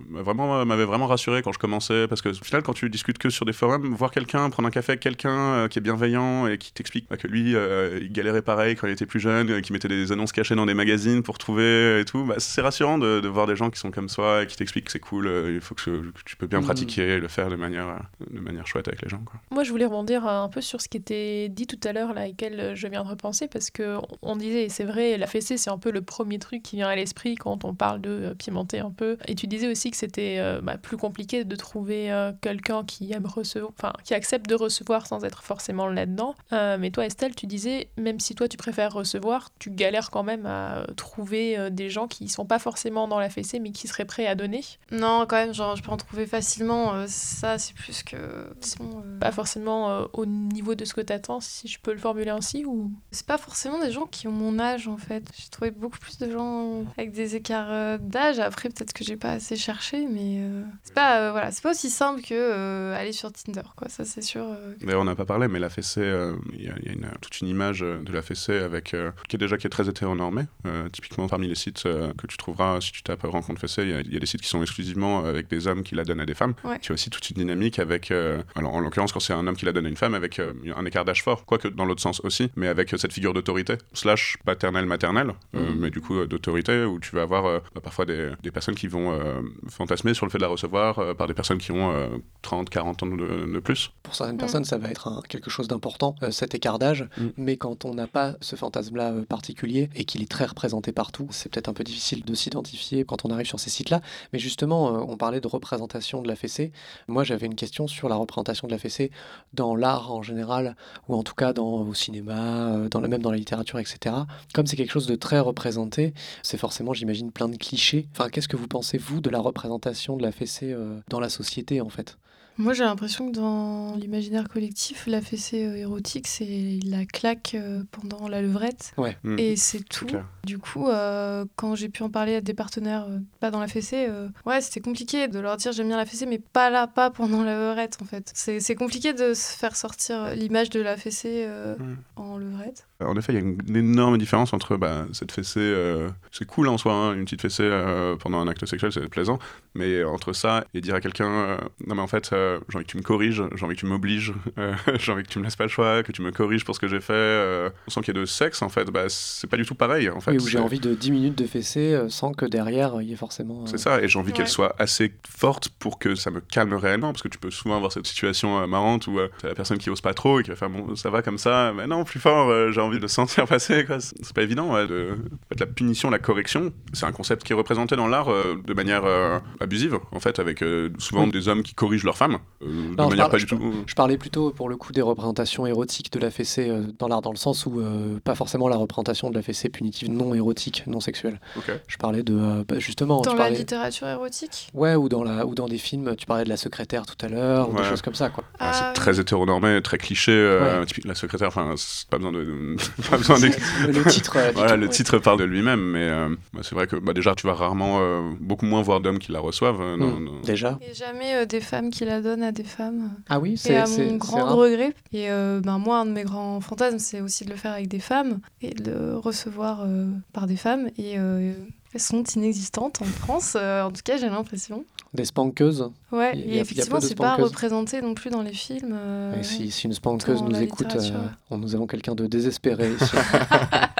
B: vraiment m'avait vraiment rassuré quand je commençais parce que au final quand tu discutes que sur des forums, voir quelqu'un prendre un café avec quelqu'un qui est bienveillant et qui t'explique bah, que lui il galérait pareil quand il était plus jeune, qui mettait des annonces cachées dans des magazines pour trouver et tout, bah, c'est rassurant de, de voir des gens qui sont comme soi et qui t'expliquent que c'est cool, il faut que, que tu peux bien
A: Mhm.
B: pratiquer et le faire de manière de manière chouette avec les gens quoi.
D: Moi, je voulais rebondir un peu sur ce qui était dit tout à l'heure, là, et auquel je viens de repenser, parce que on disait, et c'est vrai, la fessée, c'est un peu le premier truc qui vient à l'esprit quand on parle de euh, pimenter un peu. Et tu disais aussi que c'était euh, bah, plus compliqué de trouver euh, quelqu'un qui aime recevoir, enfin, qui accepte de recevoir sans être forcément là-dedans. Euh, mais toi, Estelle, tu disais, même si toi tu préfères recevoir, tu galères quand même à trouver euh, des gens qui sont pas forcément dans la fessée, mais qui seraient prêts à donner.
C: Non, quand même, genre, je peux en trouver facilement. Euh, ça, c'est plus que. euh,
D: Pas forcément euh, au niveau de ce que t'attends, si je peux le formuler ainsi, ou?
C: C'est pas forcément des gens qui ont mon âge en fait. J'ai trouvé beaucoup plus de gens avec des écarts euh, d'âge. Après, peut-être que j'ai pas assez cherché, mais euh, c'est pas euh, voilà, c'est pas aussi simple que euh, aller sur Tinder quoi. Ça c'est sûr. euh, que-
B: D'ailleurs, on n'a pas parlé, mais la fessée, euh, il y a, il y a une- toute une image de la fessée avec, euh, qui est déjà qui est très hétéronormée. Euh, typiquement, parmi les sites euh, que tu trouveras, si tu tapes rencontre fessée, il y, y a des sites qui sont exclusivement avec des hommes qui la donnent à des femmes.
C: Ouais.
B: Tu as aussi toute une dynamique avec, euh, alors en l'occurrence, quand c'est un homme qui la donne à une femme, avec euh, un écart d'âge fort, quoique dans l'autre sens aussi, mais avec euh, cette figure d'autorité, slash paternelle-maternelle, euh,
A: Mhm.
B: mais du coup euh, d'autorité, où tu vas avoir euh, bah, parfois des, des personnes qui vont euh, fantasmer sur le fait de la recevoir euh, par des personnes qui ont euh, 30, 40 ans de, de plus.
A: Pour certaines
C: Mm.
A: personnes, ça va être un- quelque chose d'important, euh, cet écart d'âge.
B: Mm.
A: Mais quand on n'a pas ce fantasme-là particulier et qu'il est très représenté partout, c'est peut-être un peu difficile de s'identifier quand on arrive sur ces sites-là. Mais justement, euh, on parlait de représentation de la fessée. Moi, j'avais une question sur la représentation de la fessée dans l'art en général, ou en tout cas dans, au cinéma, euh, dans, le- même dans la littérature, etc. Comme c'est quelque chose de très représenté, c'est forcément, j'imagine, plein de clichés. Enfin, qu'est-ce que vous pensez, vous, de la représentation de la fessée euh, dans la société, en fait?
C: Moi j'ai l'impression que dans l'imaginaire collectif, la fessée euh, érotique c'est la claque euh, pendant la levrette
B: Mm.
C: et c'est tout. Du coup, euh, quand j'ai pu en parler à des partenaires euh, pas dans la fessée, euh, ouais, c'était compliqué de leur dire j'aime bien la fessée, mais pas là, pas pendant la levrette en fait. C'est c'est compliqué de se faire sortir l'image de la fessée euh,
B: Mm.
C: en levrette.
B: En effet, il y a une énorme différence entre bah, cette fessée, euh, c'est cool en soi, hein, une petite fessée euh, pendant un acte sexuel, c'est plaisant, mais entre ça et dire à quelqu'un, euh, non mais en fait, euh, j'ai envie que tu me corriges, j'ai envie que tu m'obliges, euh, j'ai envie que tu me laisses pas le choix, que tu me corriges pour ce que j'ai fait, euh, sans qu'il y ait de sexe, en fait, bah, c'est pas du tout pareil, en fait.
A: Oui, où j'ai
B: C'est-
A: envie de 10 minutes de fessée euh, sans que derrière il y ait forcément. euh,
B: C'est ça, et j'ai envie qu'elle soit assez forte pour que ça me calme réellement, parce que tu peux souvent avoir cette situation euh, marrante où euh, t'as la personne qui ose pas trop et qui va faire bon, ça va comme ça, mais non, plus fort, euh, j'ai envie de le sentir passer, quoi. C'est pas évident, ouais, de... en fait, la punition, la correction, c'est un concept qui est représenté dans l'art euh, de manière euh, abusive, en fait, avec euh, souvent
A: Oui.
B: des hommes qui corrigent leurs femmes, euh, de
A: Non, je
B: manière
A: parle-
B: pas
A: je
B: du tout.
A: Je parlais plutôt pour le coup des représentations érotiques de la fessée euh, dans l'art, dans le sens où euh, pas forcément la représentation de la fessée punitive non érotique, non sexuelle.
B: Ok.
A: Je parlais de euh, bah, justement.
C: Dans
A: tu
C: la littérature érotique?
A: Ouais, ou dans la ou dans des films. Tu parlais de la secrétaire tout à l'heure, ou des choses comme ça, quoi.
B: Ah,
C: Ah,
B: c'est très hétéronormé, très cliché, euh,
A: Ouais.
B: typique- la secrétaire, enfin, c'est pas besoin de... pas besoin d'ex-
A: le, titre. euh, dit
B: Voilà,
A: tout.
B: le
C: ouais.
B: titre parle de lui-même, mais euh, bah, c'est vrai que bah, déjà, tu vas rarement, euh, beaucoup moins voir d'hommes qui la reçoivent. euh, dans-
A: Hmm,
B: dans-
A: Déjà.
C: Et jamais euh, des femmes qui la donnent à des femmes.
A: Ah oui, c'est
C: à
A: c'est-
C: mon
A: c'est
C: grand
A: rare.
C: regret. Et euh, ben, moi, un de mes grands fantasmes, c'est aussi de le faire avec des femmes et de le recevoir euh, par des femmes. Et euh, sont inexistantes en France, euh, en tout cas, j'ai l'impression.
A: Des spankeuses.
C: Ouais,
A: Il y a-
C: et effectivement, c'est pas représenté non plus dans les films. euh,
A: Et si, si une spankeuse nous écoute, euh, on- nous avons quelqu'un de désespéré.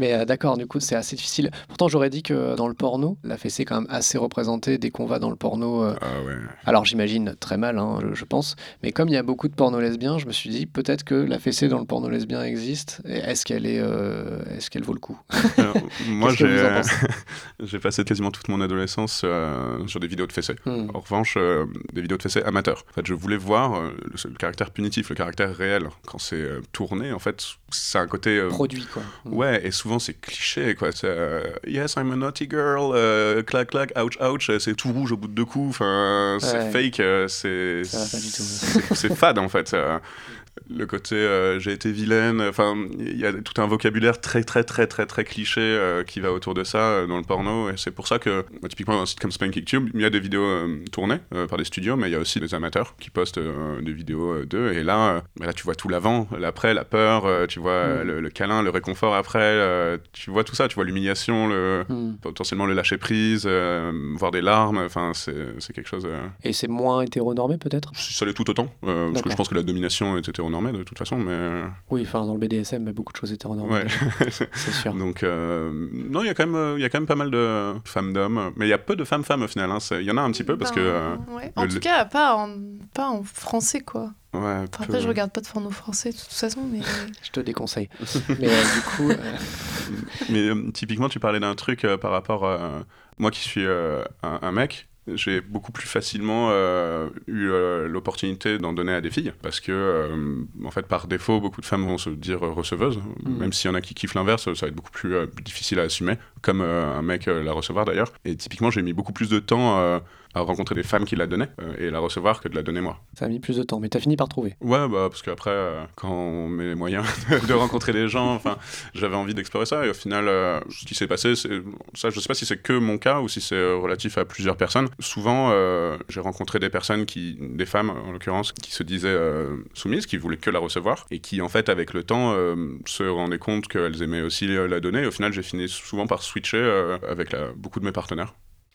A: Mais euh, d'accord, du coup, c'est assez difficile. Pourtant, j'aurais dit que dans le porno, la fessée est quand même assez représentée dès qu'on va dans le porno. euh,
B: Ah ouais.
A: Alors, j'imagine très mal, hein, je, je pense. Mais comme il y a beaucoup de porno lesbiens, je me suis dit peut-être que la fessée dans le porno lesbien existe. Est-ce qu'elle est, euh, est-ce qu'elle vaut le coup?
B: Alors, moi, j'ai passé quasiment toute mon adolescence sur des vidéos de fessées.
A: Hmm.
B: En revanche, des vidéos de fessées amateurs. En fait, je voulais voir le, le caractère punitif, le caractère réel. Quand c'est tourné, en fait, c'est un côté...
A: Produit, quoi. Hmm.
B: Ouais, et souvent c'est cliché, quoi. C'est euh, Yes, I'm a naughty girl, euh, clac, clac, ouch, ouch, euh, c'est tout rouge au bout de deux coups, enfin, c'est
A: Ouais.
B: fake, euh, c'est- C'est fade, en fait. Le côté euh, j'ai été vilaine, enfin, il y a tout un vocabulaire très, très, très, très, très cliché euh, qui va autour de ça euh, dans le porno, et c'est pour ça que, bah, typiquement, dans un site comme Spanking Tube, il y a des vidéos tournées par des studios, mais il y a aussi des amateurs qui postent des vidéos d'eux, et là, bah, là, tu vois tout l'avant, l'après, la peur, tu vois
A: Mm.
B: le, le câlin, le réconfort après, tu vois tout ça, tu vois l'humiliation, le,
A: Hmm.
B: potentiellement le lâcher prise, voir des larmes, enfin, c'est quelque chose.
A: Et c'est moins hétéronormé, peut-être?
B: ça l'est tout autant, parce que je pense que la domination est hétéronormée de toute façon, mais. euh,
A: Oui, enfin, dans le BDSM, beaucoup de choses hétéronormées.
B: ouais.
A: C'est sûr.
B: Donc, euh, non, il y, a quand même, euh, il y a quand même pas mal de femmes d'hommes, mais il y a peu de femmes-femmes au final. hein, Il y en a un petit peu parce que. euh,
C: Ben, ouais. En
B: le-
C: tout cas, pas en, pas en français, quoi.
B: ouais,
C: Enfin,
B: peu-
C: après, je regarde pas de porno français de toute façon, mais.
A: Je te déconseille. Mais euh, du coup, euh,
B: Mais euh, typiquement, tu parlais d'un truc euh, par rapport à moi qui suis euh, un, un mec. J'ai beaucoup plus facilement euh, eu euh, l'opportunité d'en donner à des filles parce que, euh, en fait, par défaut, beaucoup de femmes vont se dire receveuses,
A: Mhm.
B: même s'il y en a qui kiffent l'inverse, ça va être beaucoup plus difficile à assumer, comme un mec la recevoir d'ailleurs. Et typiquement, j'ai mis beaucoup plus de temps à rencontrer des femmes qui la donnaient euh, et la recevoir que de la donner moi.
A: ça a mis plus de temps. Mais t'as fini par trouver.
B: Ouais, bah, parce qu'après, euh, quand on met les moyens de rencontrer des gens, enfin, j'avais envie d'explorer ça. Et au final, euh, ce qui s'est passé, ça, je sais pas si c'est que mon cas ou si c'est euh, relatif à plusieurs personnes. Souvent, j'ai rencontré des personnes qui, des femmes en l'occurrence, qui se disaient soumises, qui voulaient que la recevoir et qui, en fait, avec le temps, se rendaient compte qu'elles aimaient aussi la donner. Et au final, j'ai fini souvent par switcher avec la- beaucoup de mes partenaires.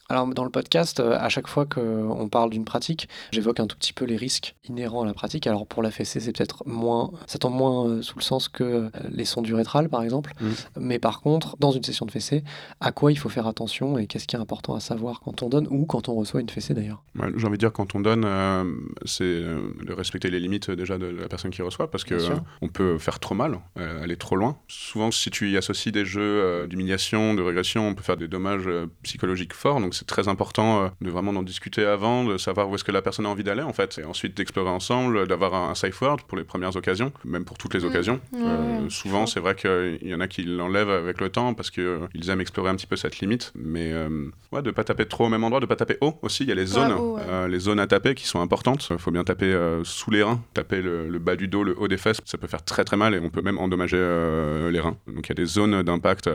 A: Alors, dans le podcast, euh, à chaque fois qu'on parle d'une pratique, j'évoque un tout petit peu les risques inhérents à la pratique. Alors, pour la fessée, c'est peut-être moins. Ça tombe moins euh, sous le sens que euh, les sons du rétral, par exemple.
B: Mhm.
A: Mais par contre, dans une session de fessée, à quoi il faut faire attention et qu'est-ce qui est important à savoir quand on donne ou quand on reçoit une fessée d'ailleurs?
B: Ouais, J'ai envie de dire, quand on donne, euh, c'est de respecter les limites déjà de la personne qui reçoit, parce que euh, on peut faire trop mal, euh, aller trop loin. Souvent, si tu y associes des jeux d'humiliation, de régression, on peut faire des dommages psychologiques forts. Donc, c'est très important euh, de vraiment d'en discuter avant, de savoir où est-ce que la personne a envie d'aller, en fait, et ensuite d'explorer ensemble, d'avoir un, un safe word pour les premières occasions, même pour toutes les
C: Mm.
B: occasions. Euh, souvent, c'est vrai qu'il y en a qui l'enlèvent avec le temps parce qu'ils aiment explorer un petit peu cette limite. Mais euh, ouais, de pas taper trop au même endroit, de pas taper haut aussi. Il y a les zones,
C: haut, ouais.
B: euh, les zones à taper qui sont importantes. Il faut bien taper euh, sous les reins, taper le, le bas du dos, le haut des fesses. Ça peut faire très très mal et on peut même endommager euh, les reins. Donc il y a des zones d'impact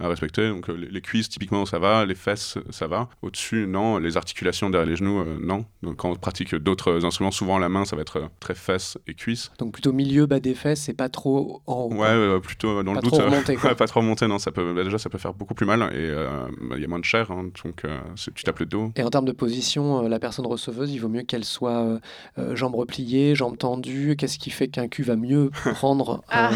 B: à, respecter. Donc euh, les, les cuisses, typiquement, ça va. Les fesses, ça va. Au-dessus, non. Les articulations derrière les genoux, euh, non. Donc quand on pratique d'autres instruments, souvent la main, ça va être euh, très fesses et cuisses.
A: Donc plutôt milieu, bas des fesses et pas trop en haut.
B: Ouais, euh, plutôt dans
A: Pas
B: le doute.
A: trop remonté, quoi.
B: ouais, pas trop remonté, non. Ça peut, bah, déjà, ça peut faire beaucoup plus mal et euh, bah, il y a moins de chair, hein, donc euh, tu tapes le dos.
A: Et en termes de position, euh, la personne receveuse, il vaut mieux qu'elle soit jambes repliées, jambes tendues. Qu'est-ce qui fait qu'un cul va mieux prendre
C: Ah.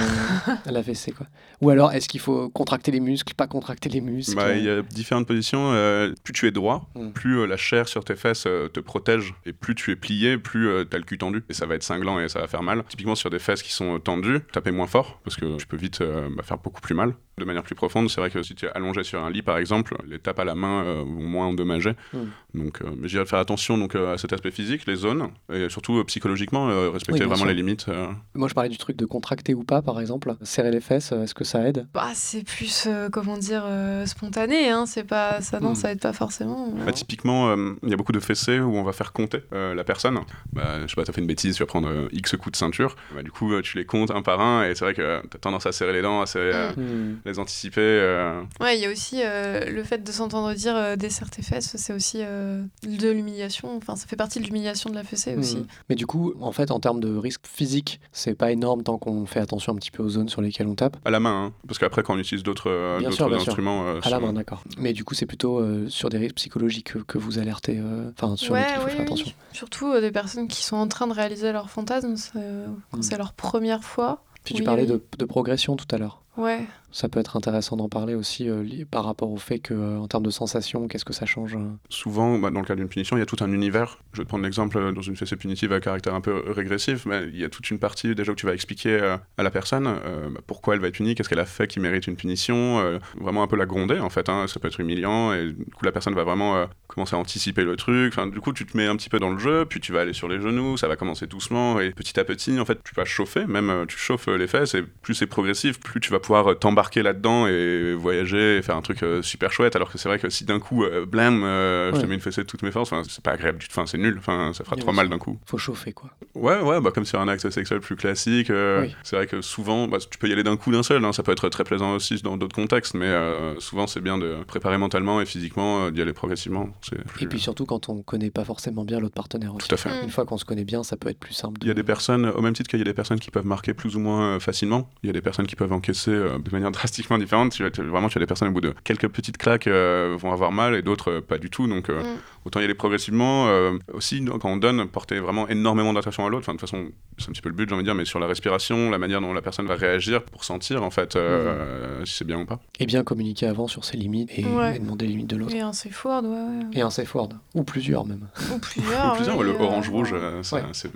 A: la fessée quoi? Ou alors, est-ce qu'il faut contracter les muscles, pas contracter les muscles?
B: Bah, Il y a différentes positions. euh, plus tu es droit,
A: Mm.
B: plus euh, la chair sur tes fesses euh, te protège. Et plus tu es plié, plus tu as le cul tendu. Et ça va être cinglant et ça va faire mal. Typiquement sur des fesses qui sont euh, tendues, taper moins fort parce que tu peux vite euh, bah, faire beaucoup plus mal. De manière plus profonde, c'est vrai que si tu es allongé sur un lit par exemple, les tapes à la main euh, vont moins endommager.
A: Mm.
B: Donc, euh, mais je dirais de faire attention donc, euh, à cet aspect physique, les zones, et surtout euh, psychologiquement, euh, respecter
A: Oui,
B: vraiment
A: sûr.
B: les limites. euh.
A: Moi, je parlais du truc de contracter ou pas, par exemple. Serrer les fesses, euh, est-ce que ça aide?
C: Bah, c'est plus, euh, comment dire, euh, spontané. Hein. C'est pas, ça, non,
A: Hmm.
C: ça aide pas forcément.
B: Bah, typiquement, euh, il y a beaucoup de fessées où on va faire compter euh, la personne. Bah, je sais pas, t'as fait une bêtise, tu vas prendre euh, X coups de ceinture. Bah, du coup, euh, tu les comptes un par un, et c'est vrai que t'as tendance à serrer les dents, à serrer, euh,
A: Hmm.
B: Les anticiper. euh.
C: Ouais, il y a aussi euh, le fait de s'entendre dire euh, tes fesses, c'est aussi euh, de l'humiliation. Enfin, ça fait partie de l'humiliation de la fessée aussi.
A: Hmm. Mais du coup, en fait, en termes de risque physique, c'est pas énorme tant qu'on fait attention un petit peu aux zones sur lesquelles on tape?
B: À la main, hein, parce qu'après, quand on utilise d'autres euh, instruments. euh,
A: À la main, d'accord. Mais du coup, c'est plutôt euh, sur des risques psychologiques que, que vous alertez, euh, enfin, sur
C: Ouais,
A: lesquels il faut
C: oui,
A: faire
C: oui.
A: attention.
C: Surtout euh, des personnes qui sont en train de réaliser leur fantasme, c'est, euh, quand
A: Hmm.
C: c'est leur première fois.
A: Puis tu parlais
C: oui.
A: de, de progression tout à l'heure.
C: Ouais.
A: Ça peut être intéressant d'en parler aussi euh, par rapport au fait que, euh, en termes de sensations, qu'est-ce que ça change euh
B: Souvent, bah, dans le cas d'une punition, il y a tout un univers. Je vais te prendre l'exemple euh, dans une fessée punitive à caractère un peu régressif, mais il y a toute une partie déjà où tu vas expliquer à la personne bah, pourquoi elle va être punie, qu'est-ce qu'elle a fait qui mérite une punition, vraiment un peu la gronder en fait. hein. Ça peut être humiliant et du coup la personne va vraiment commencer à anticiper le truc. Enfin, du coup, tu te mets un petit peu dans le jeu, puis tu vas aller sur les genoux, ça va commencer doucement et petit à petit, en fait, tu vas chauffer, même tu chauffes les fesses et plus c'est progressif, plus tu vas pouvoir euh, t'embarquer là-dedans et voyager et faire un truc euh, super chouette. Alors que c'est vrai que si d'un coup, euh, blam, euh, je te mets une fessée de toutes mes forces, c'est pas agréable du tout, enfin, c'est nul, enfin, ça fera trop mal d'un coup.
A: Faut chauffer, quoi.
B: Ouais, ouais, bah comme sur un acte sexuel plus classique, euh,
A: Oui.
B: c'est vrai que souvent, bah, tu peux y aller d'un coup d'un seul, hein, ça peut être très plaisant aussi dans d'autres contextes, mais souvent c'est bien de préparer mentalement et physiquement, d'y aller progressivement. Plus-
A: Et puis surtout quand on connaît pas forcément bien l'autre partenaire aussi.
B: Tout à fait.
A: Une fois qu'on se connaît bien, ça peut être plus simple. de-
B: Il y a des personnes, au même titre qu'il y a des personnes qui peuvent marquer plus ou moins facilement, il y a des personnes qui peuvent encaisser de manière drastiquement différente. Tu, tu- vraiment, tu as des personnes au bout de quelques petites claques euh, vont avoir mal et d'autres euh, pas du tout. Donc, euh,
C: Mm.
B: autant y aller progressivement. euh, aussi, quand on donne, porter vraiment énormément d'attention à l'autre. Enfin, de toute façon, c'est un petit peu le but, j'ai envie de dire, mais sur la respiration, la manière dont la personne va réagir pour sentir en fait euh, si c'est bien ou pas.
A: Et bien communiquer avant sur ses limites et,
C: Ouais.
A: et demander les limites de l'autre.
C: Et un safe word, ouais, ouais.
A: Et un safe word. Ou plusieurs même.
C: Ou plusieurs.
B: Ou plusieurs,
C: ouais,
B: le orange-rouge,
C: ouais.
B: ça- ça-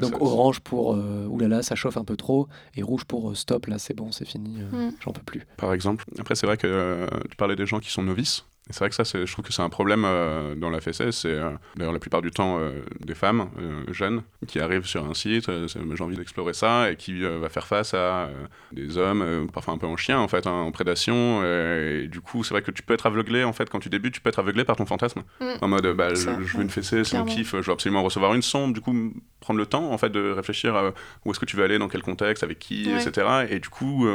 A: Donc
B: ça-
A: orange pour euh, oulala, ça chauffe un peu trop. Et rouge pour euh, stop, là c'est bon, c'est fini, euh,
C: Mm.
A: j'en peux plus.
B: par exemple. Après, c'est vrai que euh, tu parlais des gens qui sont novices. Et c'est vrai que ça, je trouve que c'est un problème euh, dans la FSS. C'est euh, d'ailleurs la plupart du temps euh, des femmes jeunes qui arrivent sur un site, j'ai envie d'explorer ça, et qui va faire face à des hommes, parfois un peu en chien en fait, hein, en prédation. et du coup, c'est vrai que tu peux être aveuglé en fait quand tu débutes, tu peux être aveuglé par ton fantasme.
C: Mm.
B: En mode, bah, je, veux une fessée, c'est mon kiff, je veux absolument recevoir une sonde. Du coup, prendre le temps en fait de réfléchir à où est-ce que tu veux aller, dans quel contexte, avec qui,
C: Ouais.
B: etc. Et du coup.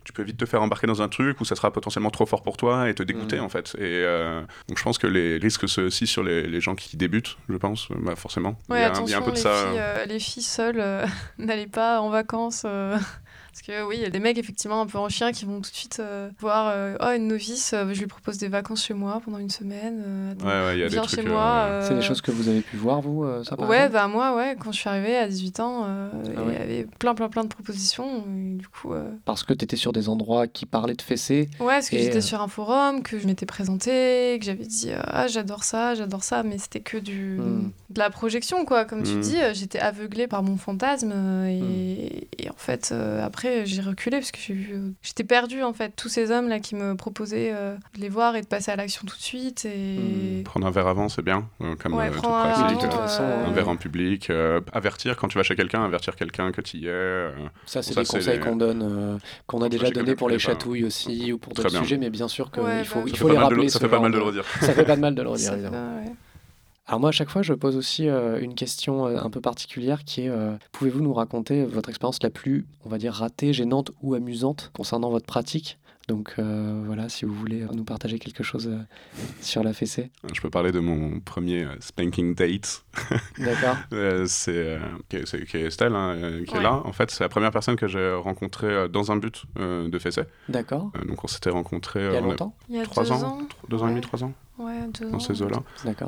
B: Euh, tu peux vite te faire embarquer dans un truc où ça sera potentiellement trop fort pour toi et te dégoûter
A: Mm.
B: en fait. Et euh, donc je pense que les risques c'est aussi sur les, les gens qui débutent, je pense, bah, forcément.
C: Ouais,
B: il, y a,
C: attention,
B: il y a un peu de
C: les,
B: ça.
C: filles, euh, les filles seules, euh, n'allez pas en vacances. Parce que oui, il y a des mecs effectivement un peu en chien qui vont tout de suite euh, voir euh, oh, une novice, euh, je lui propose des vacances chez moi pendant une semaine. euh, attends,
B: Ouais, y a des
C: viens
B: trucs.
C: chez moi. euh,
A: C'est des choses que vous avez pu voir, vous, euh, ça par
C: Ouais, bah moi, ouais, quand je suis arrivée à 18 ans, euh,
A: Ah
C: il
A: ouais.
C: y avait plein, plein, plein de propositions. et du coup, euh,
A: Parce que tu étais sur des endroits qui parlaient de fessées.
C: ouais, parce que j'étais
A: euh,
C: sur un forum, que je m'étais présentée, que j'avais dit euh, ah j'adore ça, j'adore ça, mais c'était que du
A: Hmm.
C: de la projection quoi, comme tu
B: Hmm.
C: dis. J'étais aveuglée par mon fantasme et,
A: Hmm.
C: et en fait euh, après j'ai reculé parce que euh, j'étais perdue en fait. Tous ces hommes là qui me proposaient euh, de les voir et de passer à l'action tout de suite et
B: Prendre un verre avant, c'est bien, euh, comme
C: Ouais,
B: euh,
C: un verre
B: pratique.
A: de toute
C: avant,
A: façon,
C: euh,
B: Un verre en public, euh, avertir quand tu vas chez quelqu'un, avertir quelqu'un que tu y es. euh,
A: Ça, c'est des conseils
B: les-
A: qu'on donne, euh, qu'on a déjà donné pour les chatouilles aussi ou pour d'autres sujets, mais bien sûr qu'il
C: Ouais,
A: faut,
C: bah,
A: il
B: ça
A: faut
B: fait
A: les
B: pas mal de
A: rappeler.
B: le- ça fait pas mal de le redire.
A: Ça fait pas de mal de le redire,
C: Ça,
A: évidemment.
C: euh, ouais.
A: Alors moi, à chaque fois, je pose aussi euh, une question euh, un peu particulière qui est euh, pouvez-vous nous raconter votre expérience la plus, on va dire, ratée, gênante ou amusante concernant votre pratique? Donc euh, voilà, si vous voulez nous partager quelque chose euh, sur la fessée.
B: Je peux parler de mon premier euh, spanking date.
A: D'accord.
B: Euh, c'est euh, qui est- Estelle hein, qui est là. En fait, c'est la première personne que j'ai rencontrée euh, dans un but euh, de fessée.
A: D'accord.
B: Euh, donc on s'était rencontrés
A: Il y a
B: on a
A: longtemps?
C: Il y a
B: trois
C: deux
B: ans, deux ans et demi, trois ans,
C: Ouais.
B: Dans ces eaux-là.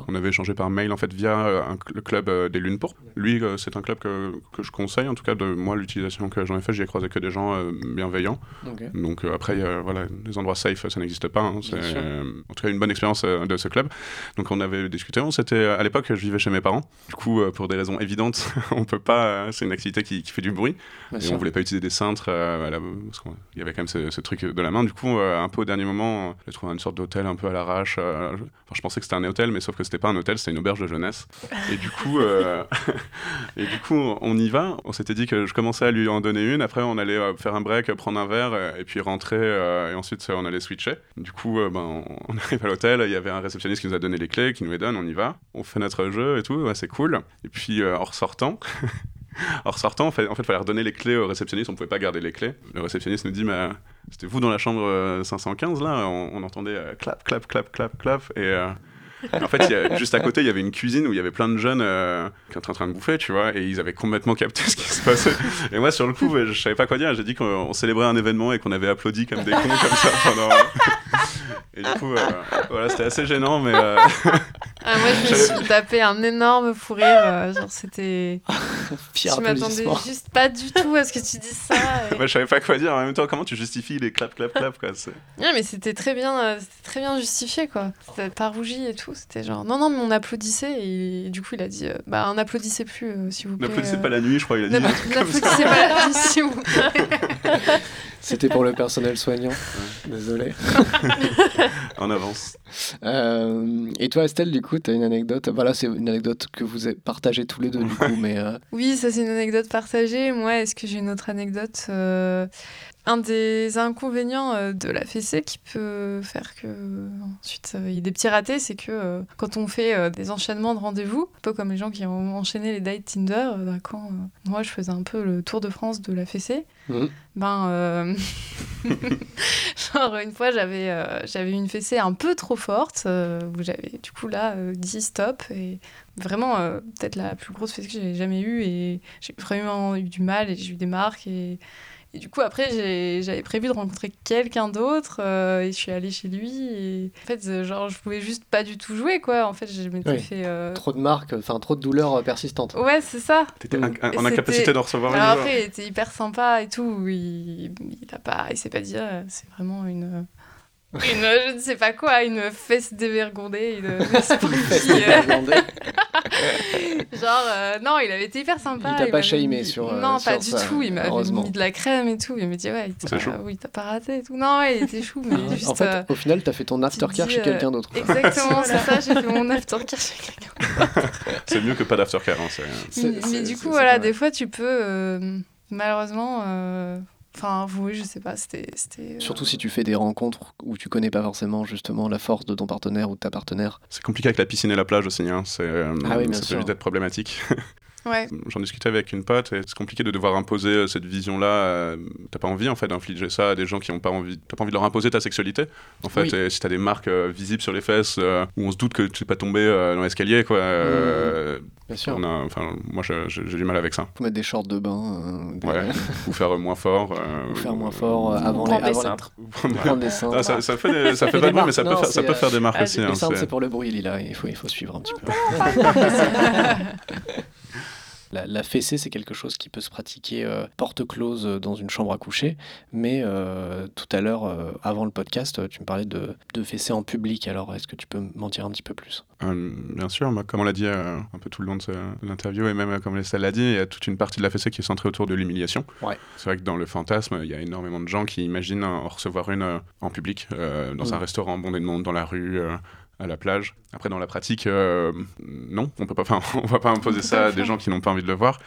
B: On avait échangé par mail en fait via euh, un- le club euh, des Lunes Pourpres. Lui, euh, c'est un club que, que je conseille. En tout cas, de moi, l'utilisation que j'en ai fait, j'y ai croisé que des gens euh, bienveillants. Donc euh, après, voilà, les endroits safe, ça n'existe pas. hein. C'est euh, en tout cas une bonne expérience euh, de ce club. Donc on avait discuté. On s'était à l'époque, je vivais chez mes parents. Du coup, euh, pour des raisons évidentes, on peut pas. euh, c'est une activité qui, qui fait du bruit.
A: Bien
B: Et
A: sûr.
B: on voulait pas utiliser des cintres euh, la- parce qu'il y avait quand même ce, ce truc de la main. Du coup, euh, un peu au dernier moment, j'ai trouvé une sorte d'hôtel un peu à l'arrache. Euh, je, pensais que c'était un hôtel, mais sauf que c'était pas un hôtel, c'était une auberge de jeunesse. Et du coup, euh, et du coup, on y va. On s'était dit que je commençais à lui en donner une. Après, on allait euh, faire un break, prendre un verre, euh, et puis rentrer. euh, et ensuite, euh, on allait switcher. Du coup, euh, ben, on, arrive à l'hôtel. Il y avait un réceptionniste qui nous a donné les clés, qui nous les donne. On y va. On fait notre jeu et tout. C'est cool. Et puis, euh, en ressortant. En ressortant, en fait, fallait redonner les clés au réceptionniste. On pouvait pas garder les clés. Le réceptionniste nous dit, mais euh, c'était vous dans la chambre euh, 515 là On, entendait euh, clap, clap, clap, clap, clap. Euh, en fait, il y a- juste à côté, il y avait une cuisine où il y avait plein de jeunes euh, qui étaient en train de bouffer, tu vois, et ils avaient complètement capté ce qui se passait. Et moi, sur le coup, je savais pas quoi dire. J'ai dit qu'on on célébrait un événement et qu'on avait applaudi comme des cons comme ça pendant. Et du coup, euh, voilà, c'était assez gênant, mais euh,
C: Ah, moi, je me suis tapé un énorme fou rire. euh, genre, c'était.
A: Fier
C: je m'attendais juste pas du tout à ce que tu dises ça. et-
B: ouais, je savais pas quoi dire. En même temps, comment tu justifies les clap, clap, clap, quoi
C: Ouais, mais c'était très bien, euh, c'était très bien justifié quoi. C'était pas rougi et tout. C'était genre non non mais on applaudissait et, du coup il a dit euh, bah on n'applaudissait plus euh, s'il vous plaît.
B: N'applaudissez
C: euh.
B: pas la nuit, je crois, il a dit.
C: N'applaudissez pas la nuit s'il vous plaît.
A: C'était pour le personnel soignant. Désolé.
B: En avance.
A: Euh, et toi, Estelle, du coup, tu as une anecdote. Voilà, c'est une anecdote que vous avez partagée tous les deux, du coup, mais euh,
C: Oui, ça c'est une anecdote partagée. Moi, est-ce que j'ai une autre anecdote Euh, Un des inconvénients euh, de la fessée qui peut faire que ensuite euh, il y a des petits ratés, c'est que euh, quand on fait euh, des enchaînements de rendez-vous, un peu comme les gens qui ont enchaîné les dates Tinder, euh, bah, quand euh, moi je faisais un peu le tour de France de la fessée,
A: Mhm.
C: ben euh, genre une fois j'avais euh, j'avais une fessée un peu trop forte euh, où j'avais du coup là euh, dit stop et vraiment euh, peut-être la plus grosse fessée que j'ai jamais eue et j'ai vraiment eu du mal et j'ai eu des marques et, et du coup après j'avais prévu de rencontrer quelqu'un d'autre euh, et je suis allée chez lui et en fait euh, genre je pouvais juste pas du tout jouer quoi en fait je m'étais
A: Oui.
C: fait euh,
A: trop de marques, enfin trop de douleurs persistantes.
C: ouais c'est ça
B: T'étais
A: Mm.
C: Et
B: en incapacité de recevoir
C: alors
B: une
C: après, il était hyper sympa et tout. Il, il a pas, il s'est pas dit, euh, c'est vraiment une, une, je ne sais pas quoi, une fesse dévergondée, une fesse pour
A: Fesse
C: fille, euh,
A: dévergondée.
C: Genre, euh, non, il avait été hyper sympa.
A: Il t'a pas shamé
C: mis-
A: sur, euh,
C: Non, pas du
A: ça,
C: tout. Il m'avait mis de la crème et tout. Il m'a dit, ouais, il
B: chaud.
C: oui, t'as pas raté et tout. Non, ouais, il était chou, mais
A: Ah,
C: juste.
A: en fait,
C: euh,
A: au final, tu as fait ton aftercare chez
C: euh,
A: quelqu'un d'autre.
C: Exactement, c'est ça. J'ai fait mon aftercare chez quelqu'un.
B: C'est mieux que pas d'aftercare. Hein,
C: Mais, du coup, voilà, des fois, tu peux. euh, malheureusement. Enfin, oui, je sais pas, c'était. c'était, euh,
A: Surtout si tu fais des rencontres où tu connais pas forcément justement la force de ton partenaire ou de ta partenaire.
B: C'est compliqué avec la piscine et la plage aussi. Hein. C'est, euh,
A: Ah oui, bien
B: ça peut vite être problématique.
C: Ouais.
B: J'en discutais avec une pote et c'est compliqué de devoir imposer euh, cette vision-là. euh, T'as pas envie en fait d'infliger ça à des gens qui ont pas envie. T'as pas envie de leur imposer ta sexualité. En fait,
A: Oui.
B: et si t'as des marques euh, visibles sur les fesses euh, où on se doute que tu es pas tombé euh, dans l'escalier, quoi. euh,
A: Bien sûr.
B: on a, enfin, moi j'ai du mal avec ça.
A: Faut mettre des shorts de bain, euh, des-
B: Ouais. ou faire moins fort. euh,
A: ou faire moins fort euh, avant les,
D: des
A: avant les- prendre des cintres.
B: Ah, ça, ça fait, des- ça fait
A: a
B: pas
A: des
B: de bruit, mais ça peut,
A: Non,
B: faire, ça
A: c'est,
B: peut faire des marques
D: ah,
B: aussi.
A: Les
B: hein, c'est-
A: c'est pour le bruit, Lila. Il faut, il faut suivre un petit peu. La, la fessée, c'est quelque chose qui peut se pratiquer euh, porte close euh, dans une chambre à coucher. Mais euh, tout à l'heure, euh, avant le podcast, tu me parlais de, de fessée en public. Alors, est-ce que tu peux m'en dire un petit peu plus?
B: Bien sûr, moi, comme on l'a dit un peu tout le long de, l'interview, et même comme Estelle l'a dit, il y a toute une partie de la fessée qui est centrée autour de l'humiliation.
A: Ouais.
B: C'est vrai que dans le fantasme, il y a énormément de gens qui imaginent en recevoir une en public, dans
A: Mm.
B: un restaurant bondé de monde, dans la rue, à la plage. Après, dans la pratique, euh, non, on peut pas, on va pas imposer ça à des gens qui n'ont pas envie de le voir.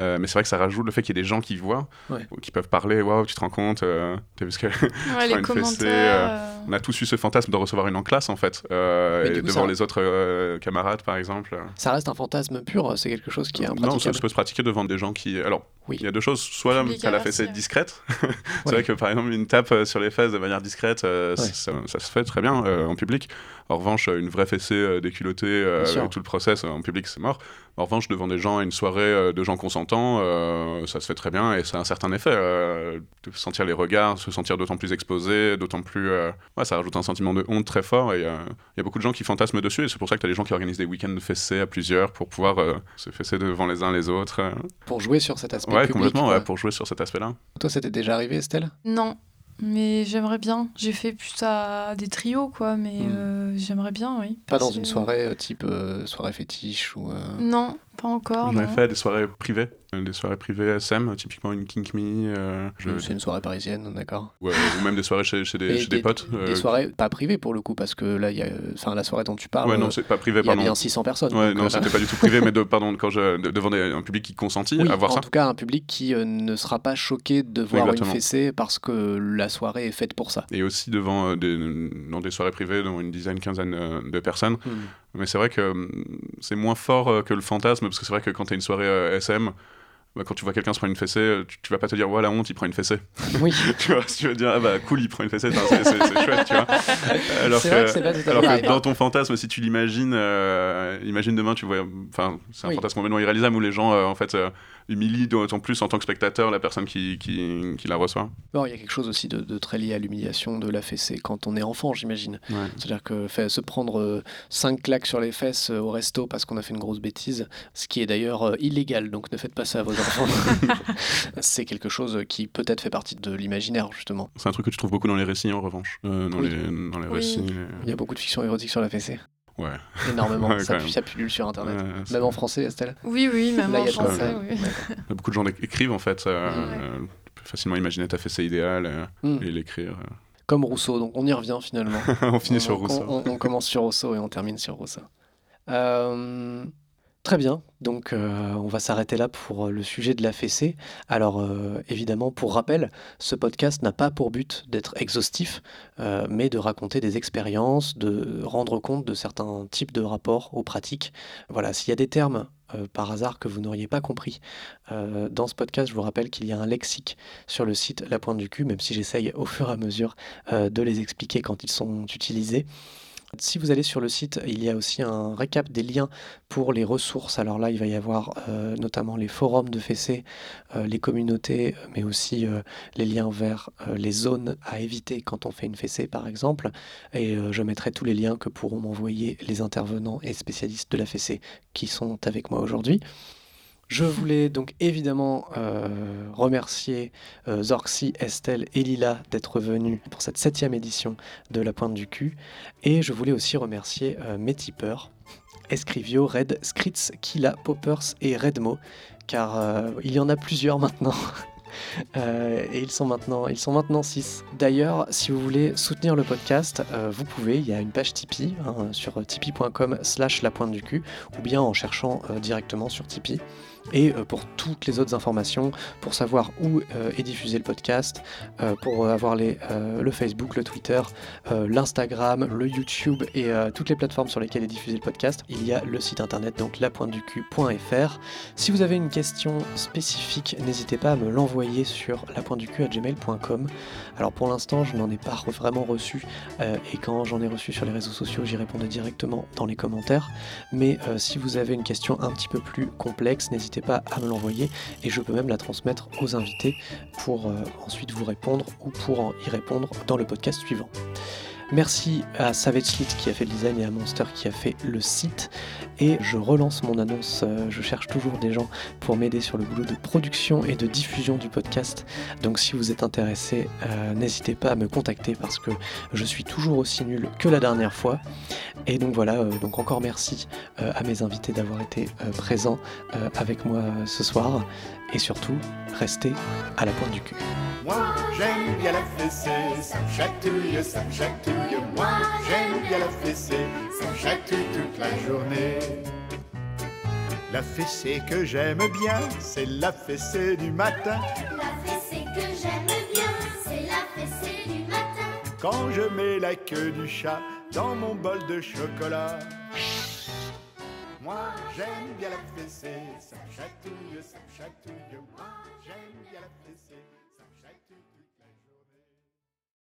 B: Euh, mais c'est vrai que ça rajoute le fait qu'il y ait des gens qui voient,
A: Ouais.
B: qui peuvent parler. Waouh, tu te rends compte euh, T'as vu ce que
C: Ouais, les
B: une fessée,
C: commentaires. euh,
B: On a tous eu ce fantasme de recevoir une en classe, en fait, euh, et devant
A: ça-
B: les autres euh, camarades, par exemple.
A: Ça reste un fantasme pur, c'est quelque chose qui est
B: Non, ça,
A: impraticable.
B: ça peut se pratiquer devant des gens qui. Alors,
A: Oui.
B: il y a deux choses. Soit tu as la fessée
C: ouais.
B: discrète. c'est
A: Ouais.
B: vrai que par exemple, une tape euh, sur les fesses de manière discrète, euh,
A: Ouais.
B: ça, ça se fait très bien euh, en public. En revanche, une vraie fessée euh, déculottée, euh, avec tout le process euh, en public, c'est mort. En revanche, devant des gens à une soirée euh, de gens consentants, euh, ça se fait très bien et ça a un certain effet. euh, de sentir les regards, se sentir d'autant plus exposé, d'autant plus. euh, ouais, ça rajoute un sentiment de honte très fort et euh, il y a beaucoup de gens qui fantasment dessus et c'est pour ça que tu as des gens qui organisent des week-ends de fessées à plusieurs pour pouvoir euh, se fesser devant les uns les autres. euh.
A: Pour jouer sur cet aspect
B: Ouais,
A: public.
B: complètement, ouais, pour jouer sur cet aspect-là.
A: Toi, c'était déjà arrivé, Estelle?
C: Non, mais j'aimerais bien. J'ai fait plus à des trios, quoi, mais
B: Hmm.
C: euh, j'aimerais bien, oui.
A: Pas dans une soirée euh, type euh, soirée fétiche ou. euh,
C: Non, pas encore.
B: Ai
C: non.
B: fait des soirées privées, des soirées privées SM, typiquement une Kink Me, euh, je-
A: C'est une soirée parisienne, d'accord.
B: ouais, ou même des soirées chez, chez des, chez des potes.
A: Des
B: euh,
A: soirées pas privées pour le coup, parce que là, il y a. Enfin, la soirée dont tu parles.
B: Ouais,
A: euh,
B: non, c'est pas privé,
A: il y a
B: pardon.
A: bien 600 personnes.
B: Ouais, non,
A: euh,
B: c'était pas du tout privé, mais de, pardon, quand je, de- devant un public qui consentit
A: Oui,
B: à voir
A: en
B: ça.
A: tout cas, un public qui euh, ne sera pas choqué de voir une fessée parce que la soirée est faite pour ça.
B: Et aussi devant euh, des, dans des soirées privées, devant une dizaine, quinzaine euh, de personnes. Mais c'est vrai que hum, c'est moins fort euh, que le fantasme, parce que c'est vrai que quand t'as une soirée euh, SM, bah, quand tu vois quelqu'un se prendre une fessée, euh, tu, tu vas pas te dire, ouais, la honte, il prend une fessée.
A: Oui,
B: tu vois, tu vas te dire, ah bah cool, il prend une fessée, c'est chouette, tu vois. Alors que,
A: vrai que
B: alors que dans ton fantasme, si tu l'imagines, euh, imagine demain, tu vois, enfin, c'est un
A: Oui.
B: fantasme complètement irréalisable où les gens, euh, en fait, euh, humilient d'autant plus en tant que spectateur la personne qui, qui, qui la reçoit.
A: Bon, il y a quelque chose aussi de, de très lié à l'humiliation de la fessée quand on est enfant, j'imagine. C'est-à-dire que fait, se prendre 5 claques sur les fesses euh, au resto parce qu'on a fait une grosse bêtise, ce qui est d'ailleurs euh, illégal, donc ne faites pas ça à vos enfants. c'est quelque chose qui peut-être fait partie de l'imaginaire, justement.
B: C'est un truc que tu trouves beaucoup dans les récits, en revanche. Euh, dans,
A: Oui.
B: les, dans les
C: Oui.
B: récits. les-
A: Il y a beaucoup de fiction érotique sur la fessée.
B: Ouais.
A: Énormément.
B: Ouais,
A: ça, ça pullule sur Internet.
B: Ouais,
A: Même en français, Estelle
C: Oui, oui, même
A: Là,
C: en
A: il y a de quoi
C: français, oui.
B: Beaucoup de gens écrivent, en fait. euh,
A: Ouais.
B: euh, tu peux facilement imaginer ta fessée idéale euh,
A: Hmm.
B: et l'écrire.
A: Comme Rousseau, donc on y revient finalement.
B: on finit sur
A: On-
B: Rousseau.
A: On, on commence sur Rousseau et on termine sur Rousseau. Très bien, donc euh, on va s'arrêter là pour euh, le sujet de la fessée. Alors euh, évidemment, pour rappel, ce podcast n'a pas pour but d'être exhaustif, mais de raconter des expériences, de rendre compte de certains types de rapports aux pratiques. Voilà, s'il y a des termes par hasard que vous n'auriez pas compris dans ce podcast, je vous rappelle qu'il y a un lexique sur le site La Pointe du Cul, même si j'essaye au fur et à mesure de les expliquer quand ils sont utilisés. Si vous allez sur le site, il y a aussi un récap des liens pour les ressources. Alors là, il va y avoir euh, notamment les forums de fessée, euh, les communautés, mais aussi euh, les liens vers euh, les zones à éviter quand on fait une fessée, par exemple. Et je mettrai tous les liens que pourront m'envoyer les intervenants et spécialistes de la fessée qui sont avec moi aujourd'hui. Je voulais donc évidemment euh, remercier euh, Zorxy, Estelle et Lila d'être venus pour cette septième édition de La Pointe du Cul. Et je voulais aussi remercier euh, mes tipeurs, Escrivio, Red, Skritz, Kila, Poppers et Redmo, car euh, il y en a plusieurs maintenant. Et ils sont maintenant, ils sont maintenant 6. D'ailleurs, si vous voulez soutenir le podcast, vous pouvez. Il y a une page Tipeee hein, sur tipeee.com/slash la pointe du cul, ou bien en cherchant directement sur Tipeee. Et euh, pour toutes les autres informations, pour savoir où euh, est diffusé le podcast, euh, pour avoir le Facebook, le Twitter, l'Instagram, le YouTube et toutes les plateformes sur lesquelles est diffusé le podcast, il y a le site internet donc lapointeducu.fr. Si vous avez une question spécifique, n'hésitez pas à me l'envoyer sur lapointeducu@gmail.com. Alors pour l'instant, je n'en ai pas vraiment reçu et quand j'en ai reçu sur les réseaux sociaux, j'y répondais directement dans les commentaires. Mais si vous avez une question un petit peu plus complexe, n'hésitez pas à me l'envoyer et je peux même la transmettre aux invités pour euh, ensuite vous répondre ou pour y répondre dans le podcast suivant. Merci à Savage qui a fait le design et à Monster qui a fait le site. Et je relance mon annonce, euh, je cherche toujours des gens pour m'aider sur le boulot de production et de diffusion du podcast. Donc si vous êtes intéressé, euh, n'hésitez pas à me contacter parce que je suis toujours aussi nul que la dernière fois. Et donc voilà, euh, donc encore merci à mes invités d'avoir été présents avec moi ce soir. Et surtout, restez à la pointe du cul.
E: Moi j'aime bien la fessée, ça me chatouille, ça me chatouille. Moi j'aime bien la fessée, ça me chatouille toute la journée. La fessée que j'aime bien, c'est la fessée du matin.
F: La fessée que j'aime bien, c'est la fessée du matin.
E: Quand je mets la queue du chat dans mon bol de chocolat. Moi j'aime bien la fessée, ça me chatouille, ça me chatouille, moi j'aime